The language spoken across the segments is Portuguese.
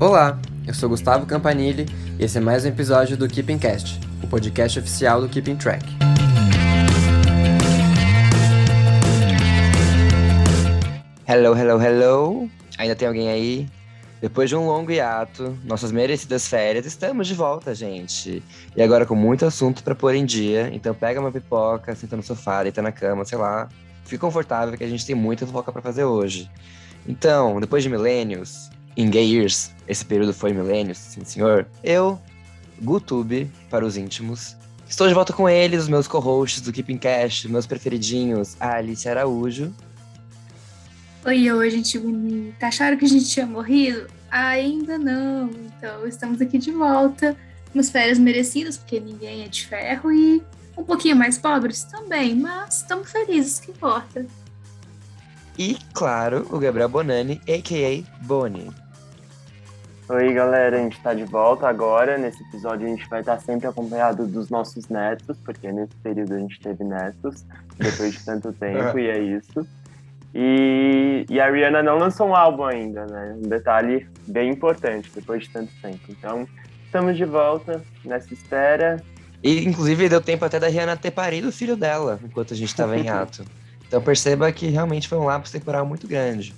Olá, eu sou Gustavo Campanile e esse é mais um episódio do Keeping Cast, o podcast oficial do Keeping Track. Hello, hello, hello! Ainda tem alguém aí? Depois de um longo hiato, nossas merecidas férias, estamos de volta, gente. E agora com muito assunto para pôr em dia, então pega uma pipoca, senta no sofá, deita na cama, sei lá. Fique confortável que a gente tem muita fofoca para fazer hoje. Então, depois de milênios, em gay years, esse período foi milênios, sim senhor, eu, GuTube, para os íntimos, estou de volta com eles, os meus co-hosts do Keeping Cash, meus preferidinhos, a Alice Araújo. Oi, oi, gente bonita. Acharam que a gente tinha morrido? Ainda não. Então, estamos aqui de volta. Umas férias merecidas, porque ninguém é de ferro, e um pouquinho mais pobres também, mas estamos felizes, que importa. E, claro, o Gabriel Bonani, a.k.a. Boni. Oi, galera, a gente está de volta agora. Nesse episódio a gente vai estar sempre acompanhado dos nossos netos, porque nesse período a gente teve netos, depois de tanto tempo, e é isso. E, e a Rihanna não lançou um álbum ainda, né? Um detalhe bem importante, depois de tanto tempo. Então, estamos de volta nessa espera. E, inclusive, deu tempo até da Rihanna ter parido o filho dela, enquanto a gente estava em ato. Então, perceba que realmente foi um lápis temporal muito grande.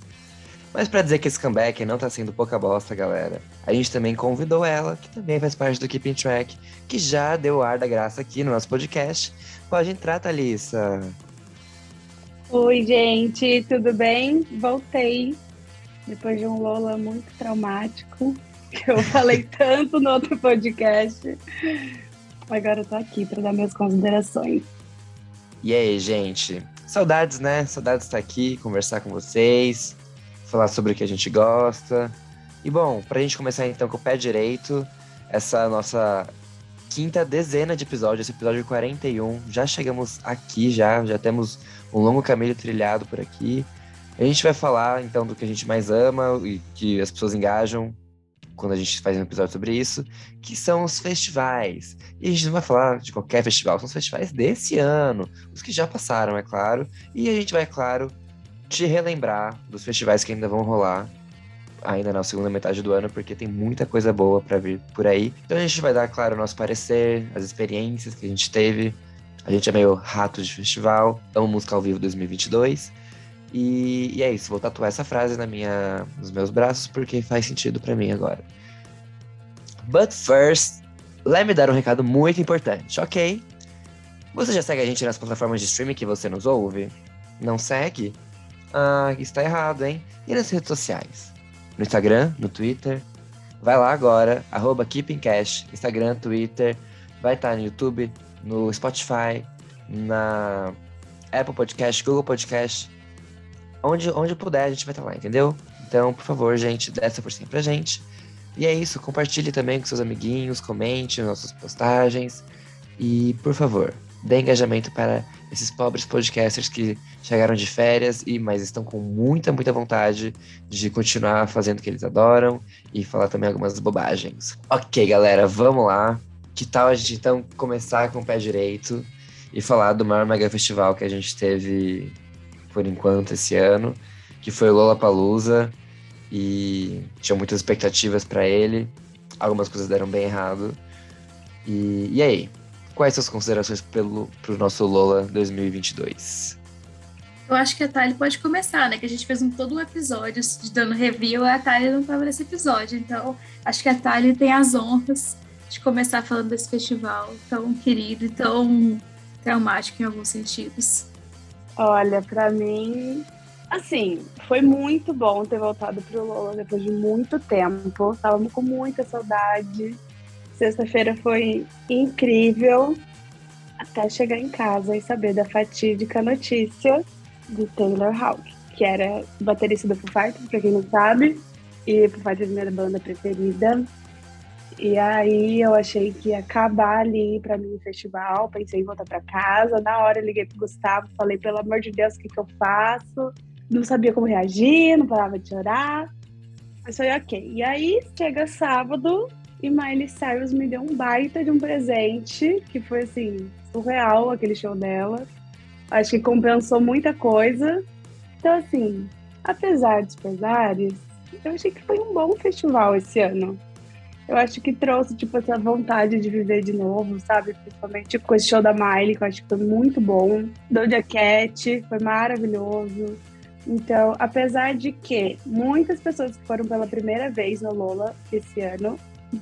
Mas para dizer que esse comeback não tá sendo pouca bosta, galera, a gente também convidou ela, que também faz parte do Keeping Track, que já deu ar da graça aqui no nosso podcast. Pode entrar, Thalissa. Oi, gente, tudo bem? Voltei depois de um Lola muito traumático, que eu falei tanto no outro podcast. Agora eu tô aqui para dar minhas considerações. E aí, gente? Saudades, né? Saudades de estar aqui, conversar com vocês, falar sobre o que a gente gosta. E bom, pra gente começar então com o pé direito, essa nossa quinta dezena de episódios, episódio 41. Já chegamos aqui, já, já temos um longo caminho trilhado por aqui. A gente vai falar então do que a gente mais ama e que as pessoas engajam quando a gente faz um episódio sobre isso, que são os festivais. E a gente não vai falar de qualquer festival, são os festivais desse ano, os que já passaram, é claro. E a gente vai, é claro, te relembrar dos festivais que ainda vão rolar ainda na segunda metade do ano, porque tem muita coisa boa para vir por aí. Então a gente vai dar, claro, o nosso parecer, as experiências que a gente teve. A gente é meio rato de festival, amo música ao vivo 2022. E, e, é isso, vou tatuar essa frase na minha, nos meus braços porque faz sentido para mim agora. But first, let me dar um recado muito importante, ok? Você já segue a gente nas plataformas de streaming que você nos ouve? Não segue? Ah, está errado, hein? E nas redes sociais? No Instagram, no Twitter? Vai lá agora, arroba KeepingCash, Instagram, Twitter, vai estar no YouTube, no Spotify, na Apple Podcast, Google Podcast, onde, onde puder, a gente vai estar lá, entendeu? Então, por favor, gente, dê essa forcinha pra gente. E é isso, compartilhe também com seus amiguinhos, comente nossas postagens. E, por favor, dê engajamento para esses pobres podcasters que chegaram de férias e mas estão com muita, muita vontade de continuar fazendo o que eles adoram e falar também algumas bobagens. Ok, galera, vamos lá. Que tal a gente então começar com o pé direito e falar do maior mega festival que a gente teve por enquanto esse ano, que foi o Lollapalooza e tinha muitas expectativas para ele. Algumas coisas deram bem errado. E, e aí? Quais suas considerações pelo pro nosso Lola 2022? Eu acho que a Thalia pode começar, né? Que a gente fez um, todo um episódio de dando review, a Thalia não estava nesse episódio. Então, acho que a Thalia tem as honras de começar falando desse festival tão querido e tão traumático em alguns sentidos. Olha, para mim, assim, foi muito bom ter voltado pro Lola depois de muito tempo. Tava com muita saudade. Sexta-feira foi incrível até chegar em casa e saber da fatídica notícia de Taylor Hawk, que era baterista do Foo Fighters, pra quem não sabe, e Foo Fighters é minha banda preferida. E aí eu achei que ia acabar ali para mim o festival, pensei em voltar para casa. Na hora eu liguei pro Gustavo, falei, pelo amor de Deus, o que, que eu faço? Não sabia como reagir, não parava de chorar. Mas foi ok. E aí chega sábado e Miley Cyrus me deu um baita de um presente, que foi assim, surreal aquele show dela. Acho que compensou muita coisa. Então, assim, apesar dos pesares, eu achei que foi um bom festival esse ano. Eu acho que trouxe, tipo, essa vontade de viver de novo, sabe? Principalmente com esse show da Miley, que eu acho que foi muito bom. Doja Cat, foi maravilhoso. Então, apesar de que muitas pessoas que foram pela primeira vez no Lola esse ano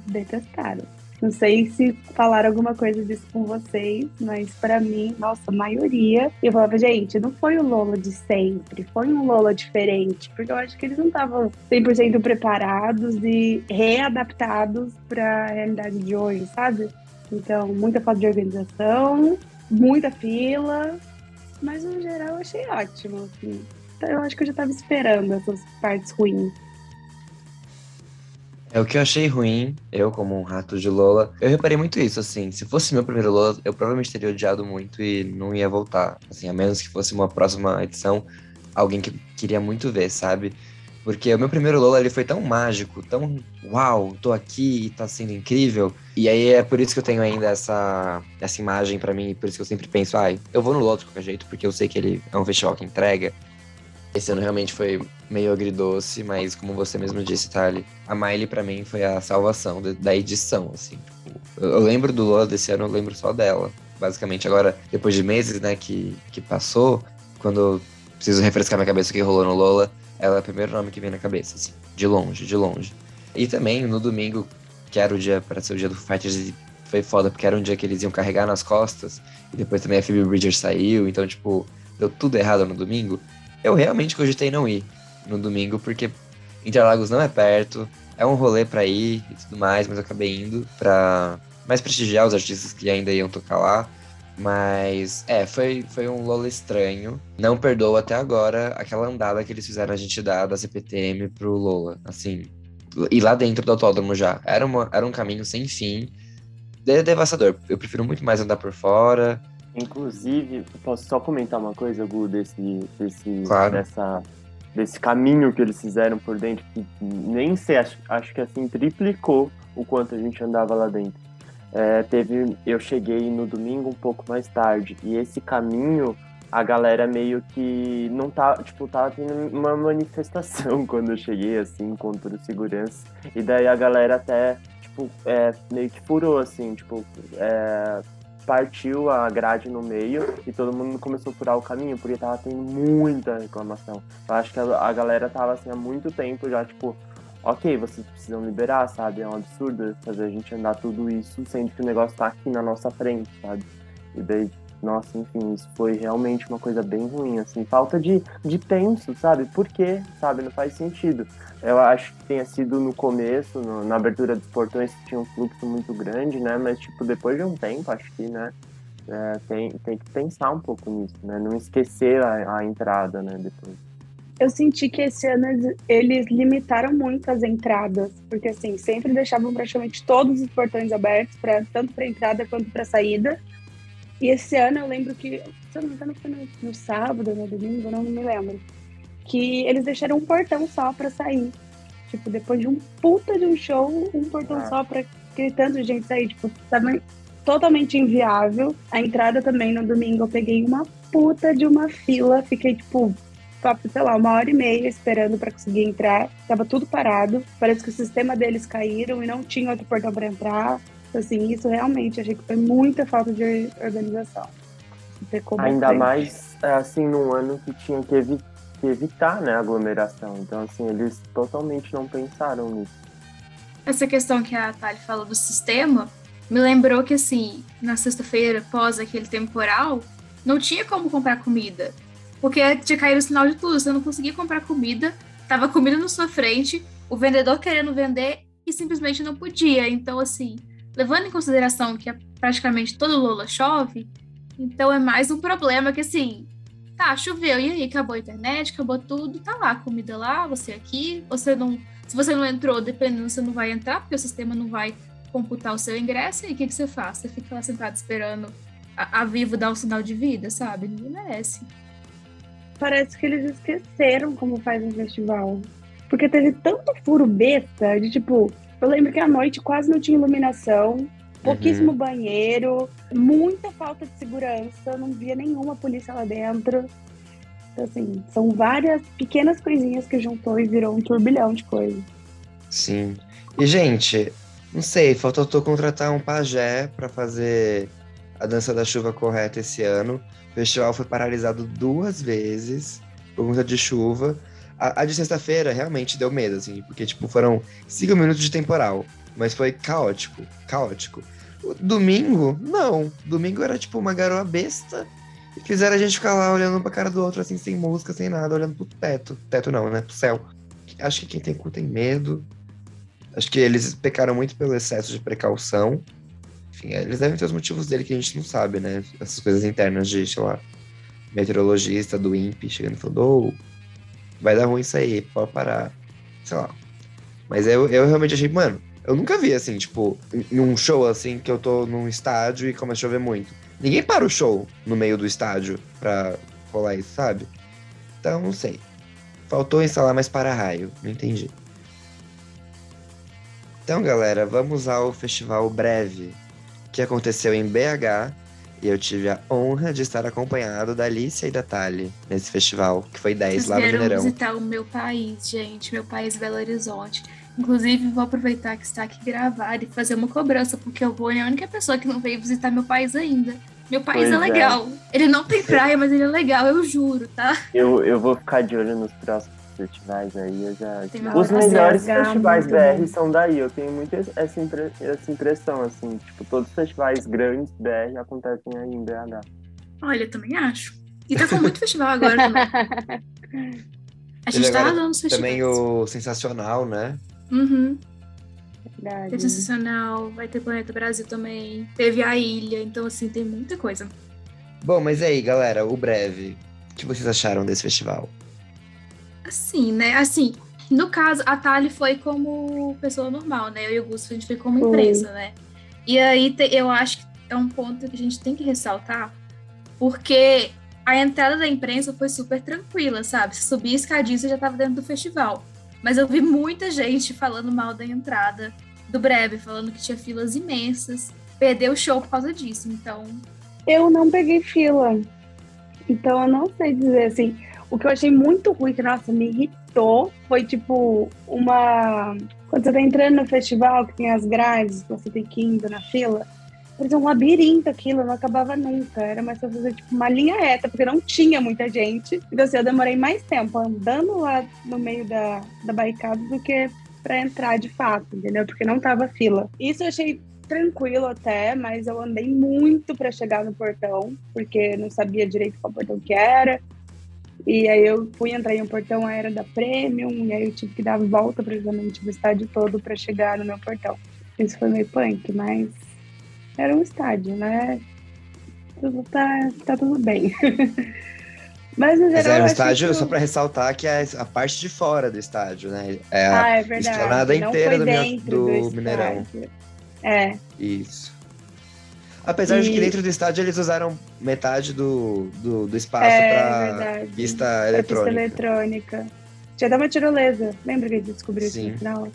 detestaram. Não sei se falaram alguma coisa disso com vocês, mas para mim, nossa, a maioria. Eu falava, gente, não foi o Lola de sempre, foi um Lola diferente, porque eu acho que eles não estavam 100% preparados e readaptados para a realidade de hoje, sabe? Então, muita falta de organização, muita fila, mas no geral eu achei ótimo, assim. Eu acho que eu já estava esperando essas partes ruins. É o que eu achei ruim, eu como um rato de Lola. Eu reparei muito isso, assim. Se fosse meu primeiro Lola, eu provavelmente teria odiado muito e não ia voltar. Assim, a menos que fosse uma próxima edição, alguém que queria muito ver, sabe? Porque o meu primeiro Lola ele foi tão mágico, tão uau, tô aqui e tá sendo incrível. E aí é por isso que eu tenho ainda essa, essa imagem para mim, por isso que eu sempre penso, ai, ah, eu vou no Lola de qualquer jeito, porque eu sei que ele é um festival que entrega. Esse ano realmente foi meio agridoce, mas como você mesmo disse, Thali, a Miley para mim foi a salvação da edição, assim. Tipo, eu, lembro do Lola desse ano, eu lembro só dela. Basicamente, agora, depois de meses, né, que, que passou, quando preciso refrescar minha cabeça o que rolou no Lola, ela é o primeiro nome que vem na cabeça, assim. De longe, de longe. E também, no domingo, que era o dia para ser o dia do Fighters, foi foda, porque era um dia que eles iam carregar nas costas, e depois também a Phoebe Bridger saiu, então, tipo, deu tudo errado no domingo eu realmente cogitei não ir no domingo, porque Interlagos não é perto, é um rolê para ir e tudo mais, mas eu acabei indo pra mais prestigiar os artistas que ainda iam tocar lá. Mas, é, foi, foi um Lola estranho. Não perdoo até agora aquela andada que eles fizeram a gente dar da CPTM pro Lola. Assim, e lá dentro do autódromo já. Era, uma, era um caminho sem fim. De devastador. Eu prefiro muito mais andar por fora. Inclusive, posso só comentar uma coisa, Gu, desse, desse, claro. dessa, desse caminho que eles fizeram por dentro, que nem sei, acho, acho que assim, triplicou o quanto a gente andava lá dentro. É, teve, eu cheguei no domingo um pouco mais tarde, e esse caminho, a galera meio que não tá, tipo, tava tendo uma manifestação quando eu cheguei, assim, contra o segurança, e daí a galera até, tipo, é, meio que furou, assim, tipo, é, partiu a grade no meio e todo mundo começou a furar o caminho, porque tava tendo muita reclamação. Eu acho que a, a galera tava assim há muito tempo já, tipo, ok, vocês precisam liberar, sabe? É um absurdo fazer a gente andar tudo isso, sendo que o negócio tá aqui na nossa frente, sabe? E daí nossa, enfim, isso foi realmente uma coisa bem ruim, assim, falta de, de penso, sabe? Por quê? Sabe? Não faz sentido. Eu acho que tenha sido no começo, no, na abertura dos portões, tinha um fluxo muito grande, né? Mas, tipo, depois de um tempo, acho que, né? É, tem, tem que pensar um pouco nisso, né? Não esquecer a, a entrada, né? Depois. Eu senti que esse ano eles limitaram muito as entradas, porque assim, sempre deixavam praticamente todos os portões abertos, pra, tanto para entrada quanto para saída. E esse ano eu lembro que, se eu não me engano, foi no, no sábado, no domingo, não me lembro. Que eles deixaram um portão só pra sair. Tipo, depois de um puta de um show, um portão ah. só pra aquele tanto de gente sair. Tipo, tava totalmente inviável. A entrada também no domingo eu peguei uma puta de uma fila. Fiquei, tipo, sei lá, uma hora e meia esperando para conseguir entrar. Tava tudo parado. Parece que o sistema deles caíram e não tinha outro portão para entrar. Assim, isso realmente achei que foi muita falta de organização. Ainda mais assim num ano que tinha que, evi que evitar né, aglomeração. Então, assim, eles totalmente não pensaram nisso. Essa questão que a Thali falou do sistema me lembrou que, assim, na sexta-feira, pós aquele temporal, não tinha como comprar comida. Porque tinha caído o sinal de tudo, você não conseguia comprar comida, tava comida na sua frente, o vendedor querendo vender e simplesmente não podia. Então, assim, levando em consideração que é praticamente todo Lula chove, então é mais um problema que assim, tá, choveu, e aí acabou a internet, acabou tudo, tá lá, comida lá, você aqui, você não. Se você não entrou, dependendo, você não vai entrar, porque o sistema não vai computar o seu ingresso, e o que, que você faz? Você fica lá sentado esperando a, a Vivo dar um sinal de vida, sabe? Ninguém merece. Parece que eles esqueceram como faz um festival. Porque teve tanto furo besta de tipo, eu lembro que à noite quase não tinha iluminação, pouquíssimo uhum. banheiro, muita falta de segurança, não via nenhuma polícia lá dentro. Então, assim, são várias pequenas coisinhas que juntou e virou um turbilhão de coisas. Sim. E, gente, não sei, faltou contratar um pajé para fazer a dança da chuva correta esse ano. O festival foi paralisado duas vezes por conta de chuva. A, a de sexta-feira realmente deu medo, assim, porque, tipo, foram cinco minutos de temporal. Mas foi caótico, caótico. O domingo, não. Domingo era, tipo, uma garoa besta. E fizeram a gente ficar lá olhando pra cara do outro, assim, sem música, sem nada, olhando pro teto. Teto não, né? Pro céu. Acho que quem tem cu tem medo. Acho que eles pecaram muito pelo excesso de precaução. Enfim, eles devem ter os motivos dele que a gente não sabe, né? Essas coisas internas de, sei lá, meteorologista do INPE chegando e falando, oh, vai dar ruim isso aí, pode parar. Sei lá. Mas eu, eu realmente achei, mano, eu nunca vi assim, tipo, em um show assim, que eu tô num estádio e começa a chover muito. Ninguém para o show no meio do estádio pra rolar isso, sabe? Então, não sei. Faltou instalar mais para-raio, não entendi. Então, galera, vamos ao festival breve que aconteceu em BH e eu tive a honra de estar acompanhado da Alicia e da Tali nesse festival, que foi 10 Vocês lá no Mineirão. visitar o meu país, gente, meu país Belo Horizonte. Inclusive, vou aproveitar que está aqui gravado e fazer uma cobrança, porque eu vou, é a única pessoa que não veio visitar meu país ainda. Meu país Pois é é. legal. Ele não tem praia, mas ele é legal, eu juro, tá? Eu, eu vou ficar de olho nos próximos festivais aí. Eu já... Os melhores festivais BR bom. são daí. Eu tenho muito essa, impre- essa impressão, assim. Tipo, todos os festivais grandes BR acontecem aí em BH. Olha, eu também acho. E tá com muito festival agora também. A gente tá agora nos festivais. Também o Sensacional, né? Uhum. Verdade. Teve Sensacional, vai ter Planeta Brasil também. Teve a Ilha, então assim, tem muita coisa. Bom, mas aí, galera, o breve. O que vocês acharam desse festival? Assim, né? Assim, no caso, a Tali foi como pessoa normal, né? Eu e o Gusto, a gente foi como Foi. imprensa, né? E aí te- eu acho que é um ponto que a gente tem que ressaltar, porque a entrada da imprensa foi super tranquila, sabe? Subia a escadinha, você já tava dentro do festival. Mas eu vi muita gente falando mal da entrada do Breve, falando que tinha filas imensas. Perdeu o show por causa disso, então. Eu não peguei fila. Então eu não sei dizer assim. O que eu achei muito ruim, que nossa, me irritou, foi tipo uma. Quando você tá entrando no festival, que tem as grades, você tem que ir na fila, parecia um labirinto aquilo, não acabava nunca. Era mais pra fazer tipo uma linha reta, porque não tinha muita gente. Então assim, eu demorei mais tempo andando lá no meio da, da barricada do que pra entrar de fato, entendeu? Porque não tava fila. Isso eu achei tranquilo até, mas eu andei muito para chegar no portão, porque não sabia direito qual portão que era. E aí eu fui entrar em um portão, era da Premium, e aí eu tive que dar a volta praticamente do estádio todo para chegar no meu portão. Isso foi meio punk, mas era um estádio, né? Tudo tá, tá tudo bem. mas no geral. Mas era um estádio, que- só pra ressaltar, que é a parte de fora do estádio, né? É a- Ah, é verdade. esplanada inteira do do estádio. Mineirão. É, Isso. Apesar de que E- dentro do estádio eles usaram metade do, do, do espaço é pra verdade. pista Pra eletrônica. pista eletrônica. Tinha até uma tirolesa. Lembra que a gente descobriu isso Sim. no final?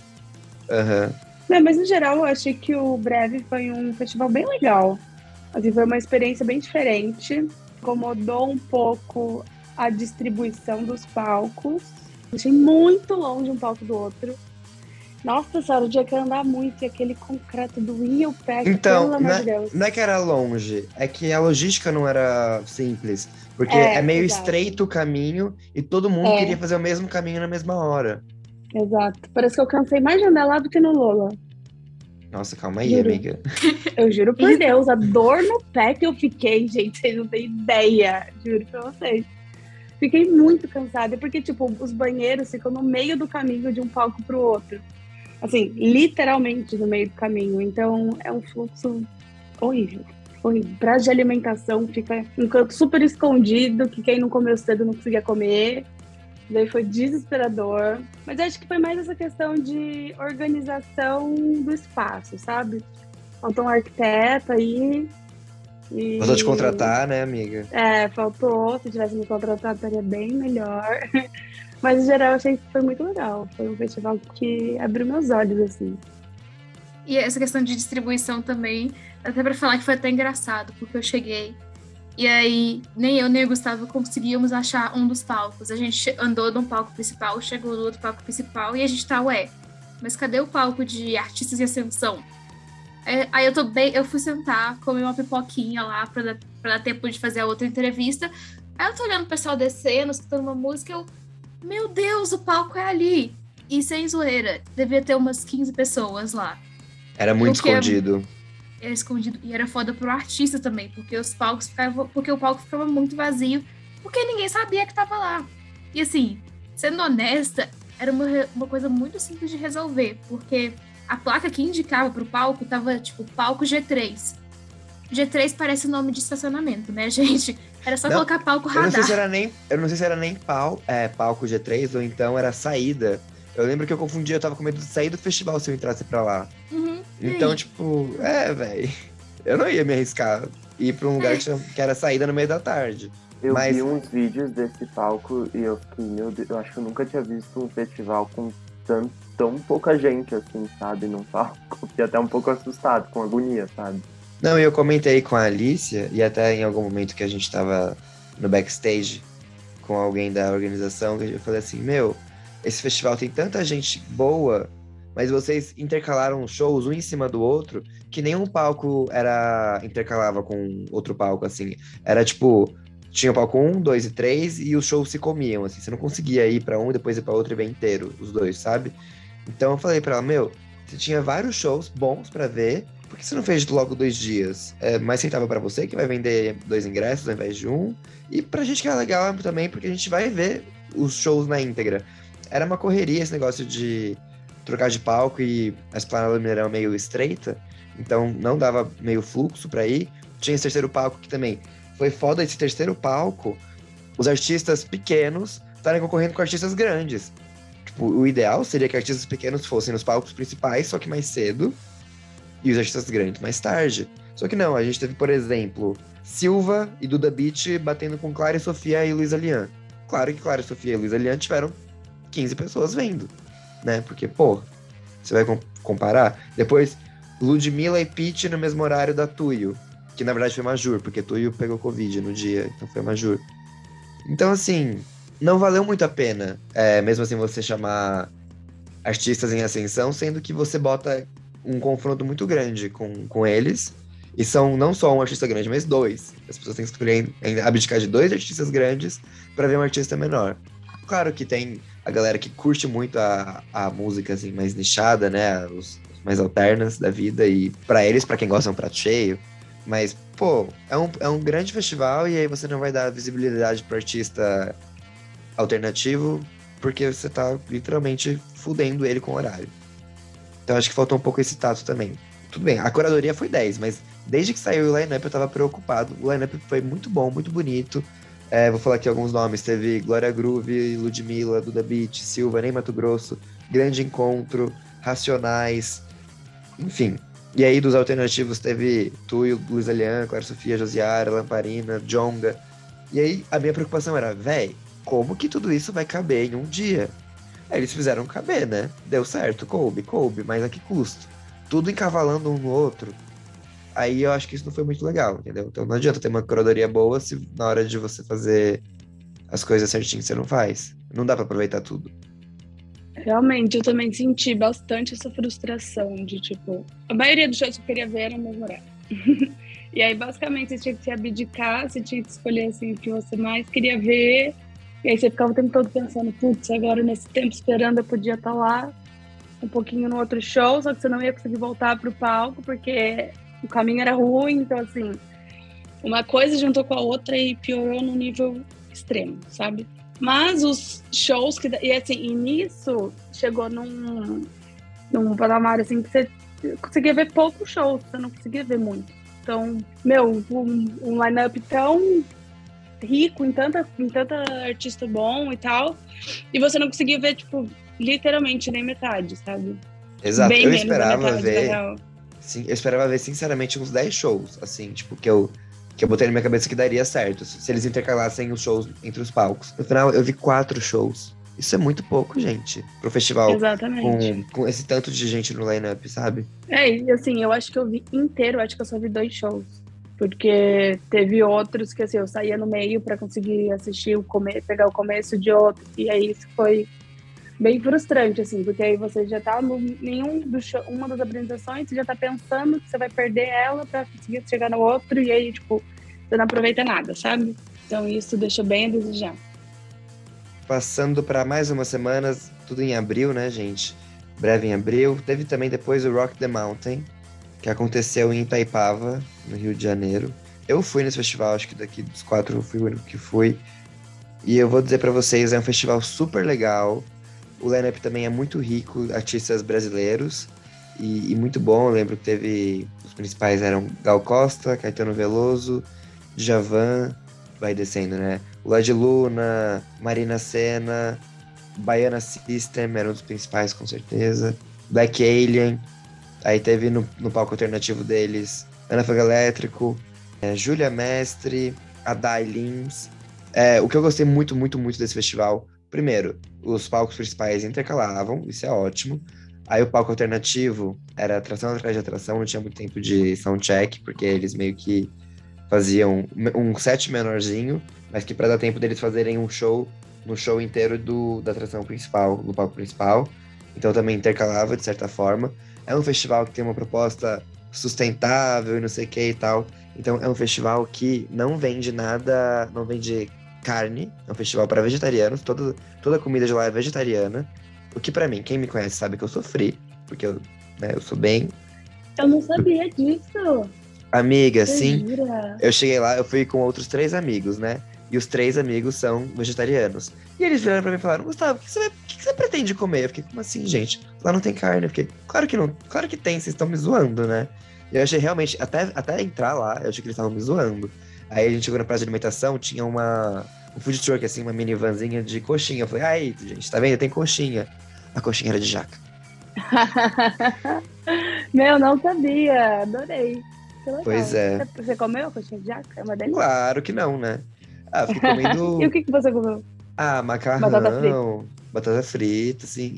Aham. Não, mas no geral eu achei que o Breve foi um festival bem legal. Assim, foi uma experiência bem diferente. Incomodou um pouco a distribuição dos palcos. Achei muito longe um palco do outro. Nossa senhora, o dia que eu andar muito e aquele concreto doía o pé, Então, pelo amor de Deus. Não é que era longe, é que a logística não era simples. Porque É, é, meio estreito o caminho e todo mundo É. queria fazer o mesmo caminho na mesma hora. Exato. Parece que eu cansei mais de andar lá do que no Lola. Nossa, calma aí, Juro. amiga. Eu juro por Deus, a dor no pé que eu fiquei, gente, vocês não têm ideia. Juro pra vocês. Fiquei muito cansada, porque, tipo, os banheiros ficam no meio do caminho de um palco pro outro. Assim, literalmente no meio do caminho. Então, é um fluxo horrível. Horrível. Prazo de alimentação fica um canto super escondido, que quem não comeu cedo não conseguia comer. Daí foi desesperador. Mas acho que foi mais essa questão de organização do espaço, sabe? Faltou um arquiteto aí. E... Vou te contratar, né, amiga? É, faltou. Se tivesse me contratado, estaria bem melhor. Mas, em geral, eu achei que foi muito legal. Foi um festival que abriu meus olhos, assim. E essa questão de distribuição também, até pra falar que foi até engraçado, porque eu cheguei E aí, nem eu nem o Gustavo conseguíamos achar um dos palcos. A gente andou no palco principal, chegou no outro palco principal e a gente tá, ué, mas cadê o palco de artistas em ascensão? É, aí eu tô bem, eu fui sentar, comer uma pipoquinha lá pra dar, pra dar tempo de fazer a outra entrevista. Aí eu tô olhando o pessoal descendo, escutando uma música, eu, meu Deus, o palco é ali. E sem zoeira, devia ter umas 15 pessoas lá. Era muito Porque- escondido. Era escondido. E era foda pro artista também, porque os palcos ficavam. Porque o palco ficava muito vazio, porque ninguém sabia que tava lá. E assim, sendo honesta, era uma, uma coisa muito simples de resolver, porque a placa que indicava pro palco tava, tipo, palco G3. G3 parece nome de estacionamento, né, gente? Era só Não, colocar palco Eu não sei radar. se era nem, eu não sei se era nem pau, é, palco G3 ou então era saída. Eu lembro que eu confundi, eu tava com medo de sair do festival se eu entrasse pra lá. Uhum. Então, aí? tipo, é, velho. Eu não ia me arriscar ir pra um lugar que, era saída no meio da tarde. Eu Mas- vi uns vídeos desse palco e eu fiquei, meu Deus, eu acho que eu nunca tinha visto um festival com tão, tão pouca gente assim, sabe, num palco. Fiquei até um pouco assustado, com agonia, sabe? Não, e eu comentei com a Alicia, e até em algum momento que a gente tava no backstage com alguém da organização, que eu falei assim, meu, esse festival tem tanta gente boa, mas vocês intercalaram shows um em cima do outro, que nenhum palco era intercalava com outro palco, assim. Era tipo, tinha o palco 1, 2 e 3, e os shows se comiam, assim. Você não conseguia ir pra um depois ir pra outro e bem inteiro, os dois, sabe? Então eu falei pra ela, meu, você tinha vários shows bons pra ver, por que você não fez logo dois dias? É mais rentável pra você, que vai vender dois ingressos ao invés de um. E pra gente que é legal também, porque a gente vai ver os shows na íntegra. Era uma correria esse negócio de trocar de palco e a esplanada do Mineirão meio estreita, então não dava meio fluxo pra ir. Tinha esse terceiro palco que também foi foda esse terceiro palco, os artistas pequenos estarem concorrendo com artistas grandes. Tipo, o ideal seria que artistas pequenos fossem nos palcos principais, só que mais cedo, e os artistas grandes mais tarde. Só que não, a gente teve, por exemplo, Silva e Duda Beat batendo com Clara e Sofia e Luísa Lian. Claro que Clara e Sofia e Luísa Lian tiveram 15 pessoas vendo, né? Porque, pô, você vai com- comparar? Depois, Ludmilla e Pete no mesmo horário da Tuyo, que na verdade foi Majur, porque Tuyo pegou Covid no dia, então foi Majur. Então, assim, não valeu muito a pena, é, mesmo assim, você chamar artistas em ascensão, sendo que você bota um confronto muito grande com, com eles. E são não só um artista grande, mas dois. As pessoas têm que escolher abdicar de dois artistas grandes para ver um artista menor. Claro que tem a galera que curte muito a, a música assim, mais nichada, né? Os, os mais alternas da vida. E para eles, para quem gosta, é um prato cheio. Mas, pô, é um, é um grande festival e aí você não vai dar visibilidade pro artista alternativo porque você tá literalmente fudendo ele com o horário. Então acho que faltou um pouco esse tato também. Tudo bem, a curadoria foi 10, mas desde que saiu o line-up eu tava preocupado. O line-up foi muito bom, muito bonito. É, vou falar aqui alguns nomes. Teve Glória Groove, Ludmilla, Duda Beat, Silva, Ney Mato Grosso, Grande Encontro, Racionais, enfim. E aí dos alternativos teve Tuyo, Luiz Alian, Clara Sofia, Josiara, Lamparina, Jonga. E aí a minha preocupação era, véi, como que tudo isso vai caber em um dia? Aí eles fizeram caber, né? Deu certo, coube, coube, mas a que custo? Tudo encavalando um no outro. Aí eu acho que isso não foi muito legal, entendeu? Então não adianta ter uma curadoria boa se na hora de você fazer as coisas certinho você não faz. Não dá pra aproveitar tudo. Realmente, eu também senti bastante essa frustração de, tipo, a maioria dos shows que eu queria ver era no mesmo horário. e aí, basicamente, você tinha que se abdicar, você tinha que escolher, assim, o que você mais queria ver. E aí você ficava o tempo todo pensando, putz, agora nesse tempo esperando eu podia estar lá um pouquinho no outro show, só que você não ia conseguir voltar pro palco, porque o caminho era ruim, então, assim, uma coisa juntou com a outra e piorou no nível extremo, sabe? Mas os shows que. E assim, e nisso chegou num, num patamar assim que você conseguia ver poucos shows, você não conseguia ver muito. Então, meu, um, um line-up tão rico em tanta, em tanta artista bom e tal, e você não conseguia ver, tipo, literalmente nem metade, sabe? Exato. Bem eu esperava metade, ver. Sim, eu esperava ver, sinceramente, uns 10 shows, assim, tipo, que eu, que eu botei na minha cabeça que daria certo, se eles intercalassem os shows entre os palcos. No final, eu vi quatro shows. Isso é muito pouco, gente, pro festival Exatamente. com, com esse tanto de gente no line-up, sabe? É, e assim, eu acho que eu vi inteiro, acho que eu só vi dois shows. Porque teve outros que assim, eu saía no meio para conseguir assistir o come pegar o começo de outro. E aí isso foi bem frustrante, assim, porque aí você já tá no nenhum do show, uma das apresentações, você já tá pensando que você vai perder ela para conseguir chegar no outro, e aí, tipo, você não aproveita nada, sabe? Então isso deixa bem a desejar. Passando para mais umas semanas, tudo em abril, né, gente? Breve em abril. Teve também depois o Rock the Mountain, que aconteceu em Itaipava, no Rio de Janeiro. Eu fui nesse festival, acho que daqui dos quatro eu fui o único que fui. E eu vou dizer para vocês, é um festival super legal. O lineup também é muito rico, artistas brasileiros e, e, muito bom. Eu lembro que teve os principais eram Gal Costa, Caetano Veloso, Javan, vai descendo, né? Lud Luna, Marina Senna, Baiana System eram os principais com certeza. Black Alien, aí teve no, no palco alternativo deles Ana Fogo Elétrico, é, Júlia Mestre, Adai Lins. É, o que eu gostei muito, muito, muito desse festival Primeiro, os palcos principais intercalavam, isso é ótimo. Aí o palco alternativo era atração atrás de atração, não tinha muito tempo de soundcheck, porque eles meio que faziam um set menorzinho, mas que para dar tempo deles fazerem um show no show inteiro do, da atração principal, do palco principal. Então também intercalava de certa forma. É um festival que tem uma proposta sustentável e não sei o que e tal. Então é um festival que não vende nada, não vende carne, é um festival para vegetarianos, toda, toda comida de lá é vegetariana. O que para mim, quem me conhece sabe que eu sofri, porque eu, né, eu sou bem. Eu não sabia disso. Amiga, sim. Eu cheguei lá, eu fui com outros três amigos, né? E os três amigos são vegetarianos. E eles vieram pra mim e falaram, Gustavo, o que você, o que você pretende comer? Eu fiquei, como assim, gente? Lá não tem carne. Eu fiquei, claro que não, claro que tem, vocês estão me zoando, né? E eu achei realmente, até, até entrar lá, eu achei que eles estavam me zoando. Aí a gente chegou na praça de alimentação, tinha uma um food truck, assim, uma minivanzinha de coxinha. Eu falei, ai, gente, tá vendo? Tem coxinha. A coxinha era de jaca. Meu, não sabia. Adorei. Pois é. Você comeu a coxinha de jaca? É uma delícia. Claro que não, né? Ah, fiquei comendo... e o que, que você comeu? Ah, macarrão. Batata frita. Batata frita, sim.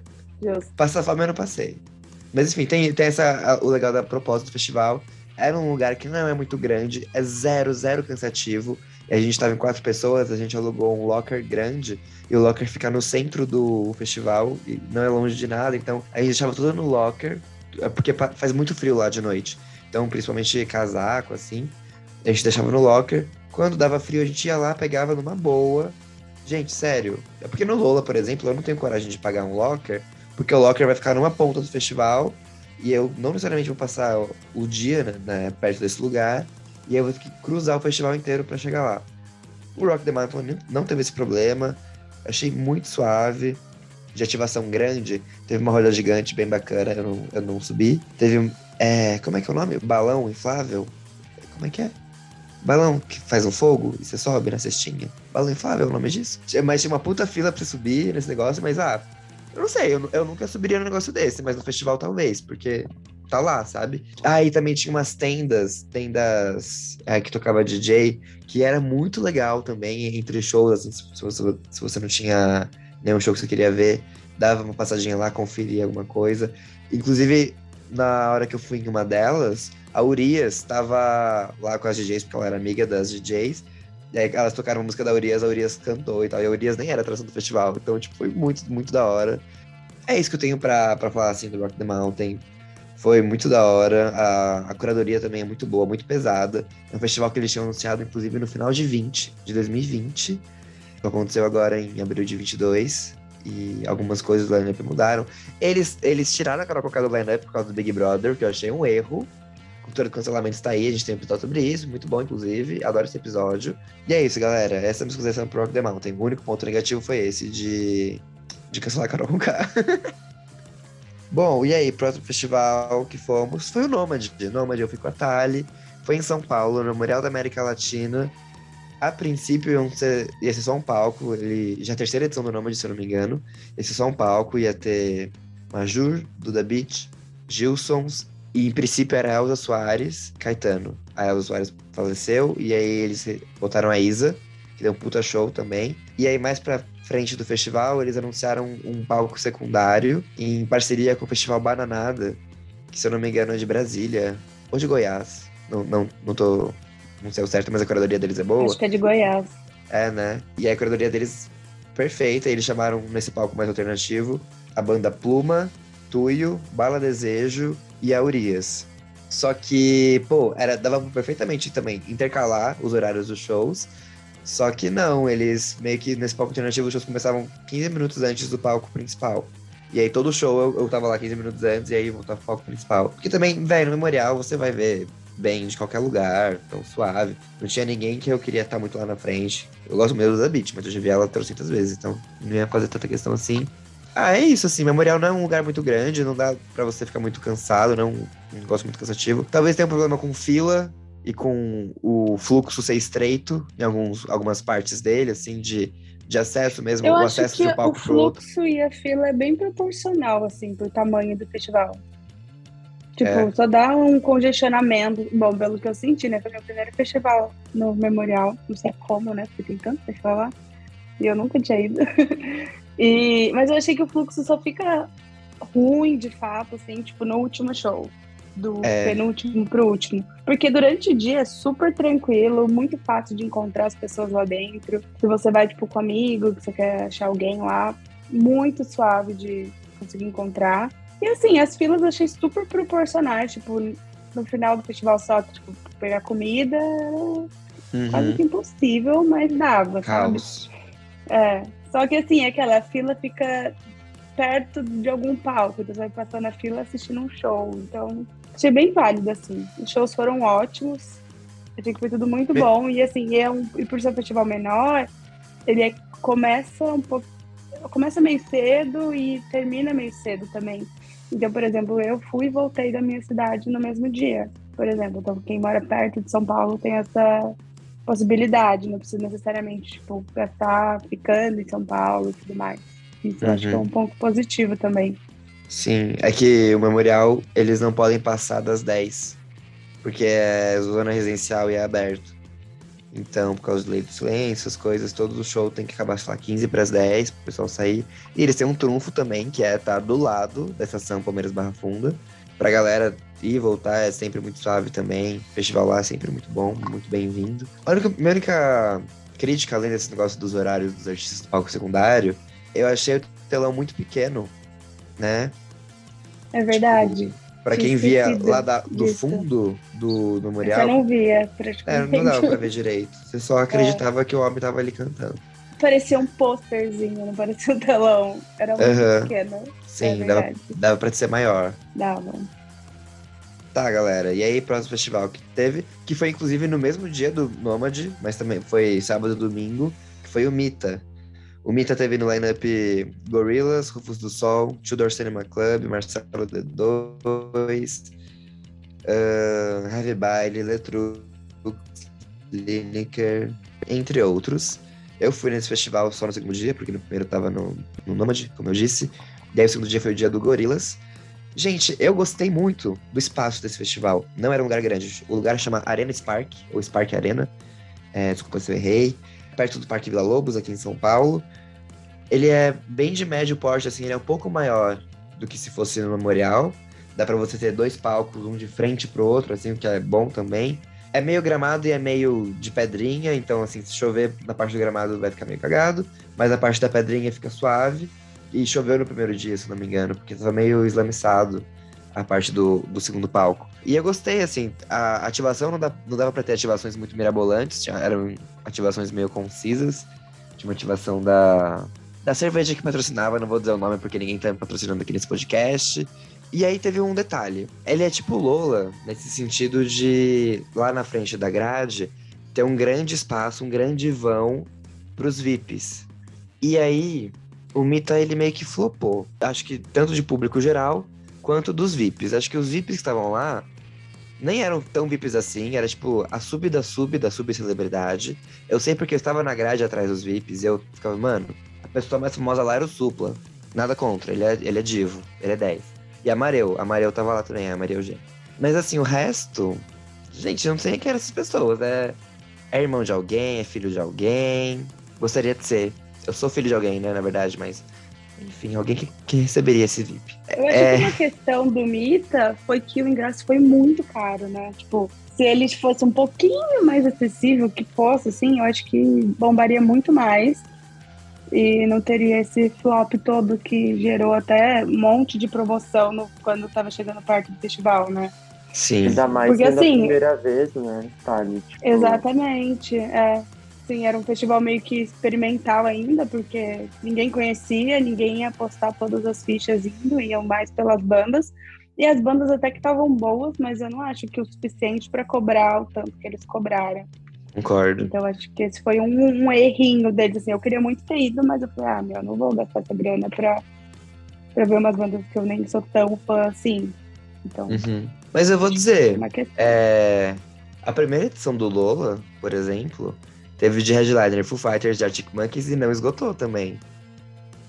Passar fome eu não passei. Mas enfim, tem, tem essa, o legal da proposta do festival. Era um lugar que não é muito grande, é zero, zero cansativo. E a gente estava em quatro pessoas, a gente alugou um locker grande, e o locker fica no centro do festival, e não é longe de nada, então a gente deixava tudo no locker, é porque faz muito frio lá de noite. Então, principalmente casaco, assim, a gente deixava no locker. Quando dava frio, a gente ia lá, pegava numa boa. Gente, sério. É porque no Lola, por exemplo, eu não tenho coragem de pagar um locker, porque o locker vai ficar numa ponta do festival e eu não necessariamente vou passar o dia né, né, perto desse lugar. E eu vou ter que cruzar o festival inteiro para chegar lá. O Rock the Mountain não teve esse problema. Achei muito suave. De ativação grande. Teve uma roda gigante bem bacana. Eu não, eu não subi. Teve. É, como é que é o nome? Balão inflável? Como é que é? Balão que faz um fogo e você sobe na cestinha. Balão inflável é o nome disso? Mas tinha uma puta fila pra subir nesse negócio, mas ah, eu não sei, eu, eu nunca subiria num negócio desse, mas no festival talvez, porque tá lá, sabe? Aí ah, também tinha umas tendas, tendas é, que tocava DJ, que era muito legal também, entre shows, assim, se, você, se você não tinha nenhum show que você queria ver, dava uma passadinha lá, conferia alguma coisa. Inclusive, na hora que eu fui em uma delas, a Urias estava lá com as DJs, porque ela era amiga das DJs, e aí elas tocaram a música da Urias, a Urias cantou e tal. E a Urias nem era atração do festival. Então, tipo, foi muito, muito da hora. É isso que eu tenho pra, pra falar, assim, do Rock the Mountain. Foi muito da hora. A, a curadoria também é muito boa, muito pesada. É um festival que eles tinham anunciado, inclusive, no final de 20, de 2020. Aconteceu agora em abril de 22. E algumas coisas do lineup mudaram. Eles, eles tiraram a Carol Cocada do lineup por causa do Big Brother, que eu achei um erro cultura do cancelamento está aí, a gente tem um episódio sobre isso, muito bom, inclusive. Adoro esse episódio. E é isso, galera. Essa é a minha consideração pro Rock the Mountain. O único ponto negativo foi esse de, de cancelar Carol com K. bom, e aí, próximo festival que fomos foi o Nômade. Nômade, eu fui com a Thali. Foi em São Paulo, no Memorial da América Latina. A princípio ia ser, ia ser só um palco, ele já é a terceira edição do Nômade, se eu não me engano. Ia ser só um palco, ia ter Majur, Duda Beach, Gilsons e em princípio era Elza Soares, Caetano. A Elza Soares faleceu e aí eles botaram a Isa, que deu um puta show também. E aí mais pra frente do festival, eles anunciaram um palco secundário em parceria com o Festival Bananada, que se eu não me engano é de Brasília, ou de Goiás, Não, não, não tô. Não sei o certo, mas a curadoria deles é boa. Acho que é de Goiás. É, né? E a curadoria deles perfeita. Eles chamaram nesse palco mais alternativo a banda Pluma, Tuyo, Bala Desejo e a Urias. Só que, pô, era, dava perfeitamente também intercalar os horários dos shows. Só que não, eles meio que nesse palco alternativo os shows começavam 15 minutos antes do palco principal. E aí todo show eu, eu tava lá 15 minutos antes e aí voltava pro palco principal. Porque também, velho, no memorial você vai ver bem de qualquer lugar, tão suave. Não tinha ninguém que eu queria estar muito lá na frente. Eu gosto mesmo da Beat, mas eu já vi ela 300 vezes, então não ia fazer tanta questão assim. Ah, é isso, assim, Memorial não é um lugar muito grande, não dá para você ficar muito cansado, não, não gosto muito cansativo. Talvez tenha um problema com fila e com o fluxo ser estreito em alguns, algumas partes dele, assim, de, de acesso mesmo, Eu o acesso de um o palco pro outro. fluxo e a fila é bem proporcional, assim, pro tamanho do festival. Tipo, É. só dá um congestionamento. Bom, pelo que eu senti, né? Foi meu primeiro festival no Memorial. Não sei como, né? Porque tem tanto festival lá. E eu nunca tinha ido. e, mas eu achei que o fluxo só fica ruim, de fato, assim, tipo, no último show. Do É. penúltimo pro último. Porque durante o dia é super tranquilo, muito fácil de encontrar as pessoas lá dentro. Se você vai, tipo, com amigo, que você quer achar alguém lá, muito suave de conseguir encontrar. E assim, as filas eu achei super proporcionais, tipo, no final do festival só, tipo, pegar comida era quase Uhum. que impossível, mas dava, sabe? Caos. É. Só que assim, aquela a fila fica perto de algum palco, então você vai passando a fila assistindo um show. Então, achei bem válido, assim. Os shows foram ótimos. Achei que foi tudo muito Be- bom. E assim, é um, e por ser um festival menor, ele é- começa um pouco. Começa meio cedo e termina meio cedo também. Então, por exemplo, eu fui e voltei da minha cidade no mesmo dia. Por exemplo, então quem mora perto de São Paulo tem essa possibilidade, não precisa necessariamente, tipo, gastar ficando em São Paulo e tudo mais. Isso eu acho que é Uhum. um ponto positivo também. Sim, é que o memorial, eles não podem passar das 10, porque é zona residencial e é aberto. Então, por causa do lei do silêncio, as coisas, todo o show tem que acabar, sei lá, 15 para as 10, pro pessoal sair. E eles têm um trunfo também, que é estar do lado da estação Palmeiras Barra Funda. Pra galera ir e voltar é sempre muito suave também. O festival lá é sempre muito bom, muito bem-vindo. A única, minha única crítica, além desse negócio dos horários dos artistas do palco secundário, eu achei o telão muito pequeno, né? É verdade. Pra Tinha quem via lá da- do disso. fundo do Você memorial, não via, é, praticamente. não dava pra ver direito. Você só acreditava que o homem tava ali cantando. Parecia um posterzinho, não parecia um telão. Era muito Aham. pequeno. Sim, é dava, dava pra ser maior. Dava. Tá, galera. E aí, próximo festival que teve, que foi inclusive no mesmo dia do Nômade, mas também foi sábado e domingo, que foi o Mita. O Mita teve no lineup Gorillaz, Rufus do Sol, Tudor Cinema Club, Marcelo D2, uh, Heavy Baile, Letrux, Lineker, entre outros. Eu fui nesse festival só no segundo dia, porque no primeiro eu tava no, no Nômade, como eu disse. E aí o segundo dia foi o dia do Gorillaz. Gente, eu gostei muito do espaço desse festival. Não era um lugar grande. O lugar chama Arena Spark, ou Spark Arena. É, desculpa se eu errei. Perto do Parque Vila Lobos, aqui em São Paulo. Ele é bem de médio porte, assim, ele é um pouco maior do que se fosse no Memorial. Dá pra você ter dois palcos, um de frente pro outro, assim, o que é bom também. É meio gramado e é meio de pedrinha, então, assim, se chover na parte do gramado vai ficar meio cagado, mas a parte da pedrinha fica suave. E choveu no primeiro dia, se não me engano, porque tava meio islamiçado a parte do, do segundo palco. E eu gostei, assim, a ativação não, dá, não dava pra ter ativações muito mirabolantes, tinha- eram ativações meio concisas. Tinha uma ativação da, da cerveja que patrocinava, não vou dizer o nome porque ninguém tá patrocinando aqui nesse podcast. E aí teve um detalhe. Ele é tipo Lola, nesse sentido de lá na frente da grade ter um grande espaço, um grande vão pros VIPs. E aí, o Mita ele meio que flopou. Acho que tanto de público geral quanto dos VIPs. Acho que os VIPs que estavam lá nem eram tão VIPs assim, era tipo a sub da sub da subcelebridade. Eu sei porque eu estava na grade atrás dos VIPs e eu ficava, mano, a pessoa mais famosa lá era o Supla. Nada contra, ele é, ele é divo, ele é 10. E a Mareu, a Mareu tava lá também, a Mareu G. Mas assim, o resto, gente, eu não sei quem eram essas pessoas. É, é irmão de alguém, é filho de alguém. Gostaria de ser. Eu sou filho de alguém, né, na verdade, mas Enfim, alguém que, que receberia esse VIP. Eu acho é... que uma questão do Mita foi que o ingresso foi muito caro, né? Tipo, se ele fosse um pouquinho mais acessível, que fosse, assim, eu acho que bombaria muito mais. E não teria esse flop todo que gerou até um monte de promoção no, quando estava chegando perto do festival, né? Sim. Ainda mais Porque, assim, primeira vez, né, Thali? Tipo... Exatamente, é. Sim, era um festival meio que experimental ainda, porque ninguém conhecia, ninguém ia apostar todas as fichas indo, iam mais pelas bandas. E as bandas até que estavam boas, mas eu não acho que o suficiente para cobrar o tanto que eles cobraram. Concordo. Então acho que esse foi um, um, errinho deles. Assim, eu queria muito ter ido, mas eu falei, ah, meu, não vou gastar essa grana pra, pra ver umas bandas que eu nem sou tão fã assim. Então. Uhum. Mas eu vou dizer, é, a primeira edição do Lola, por exemplo, teve de headliner Foo Fighters, de Arctic Monkeys e não esgotou também.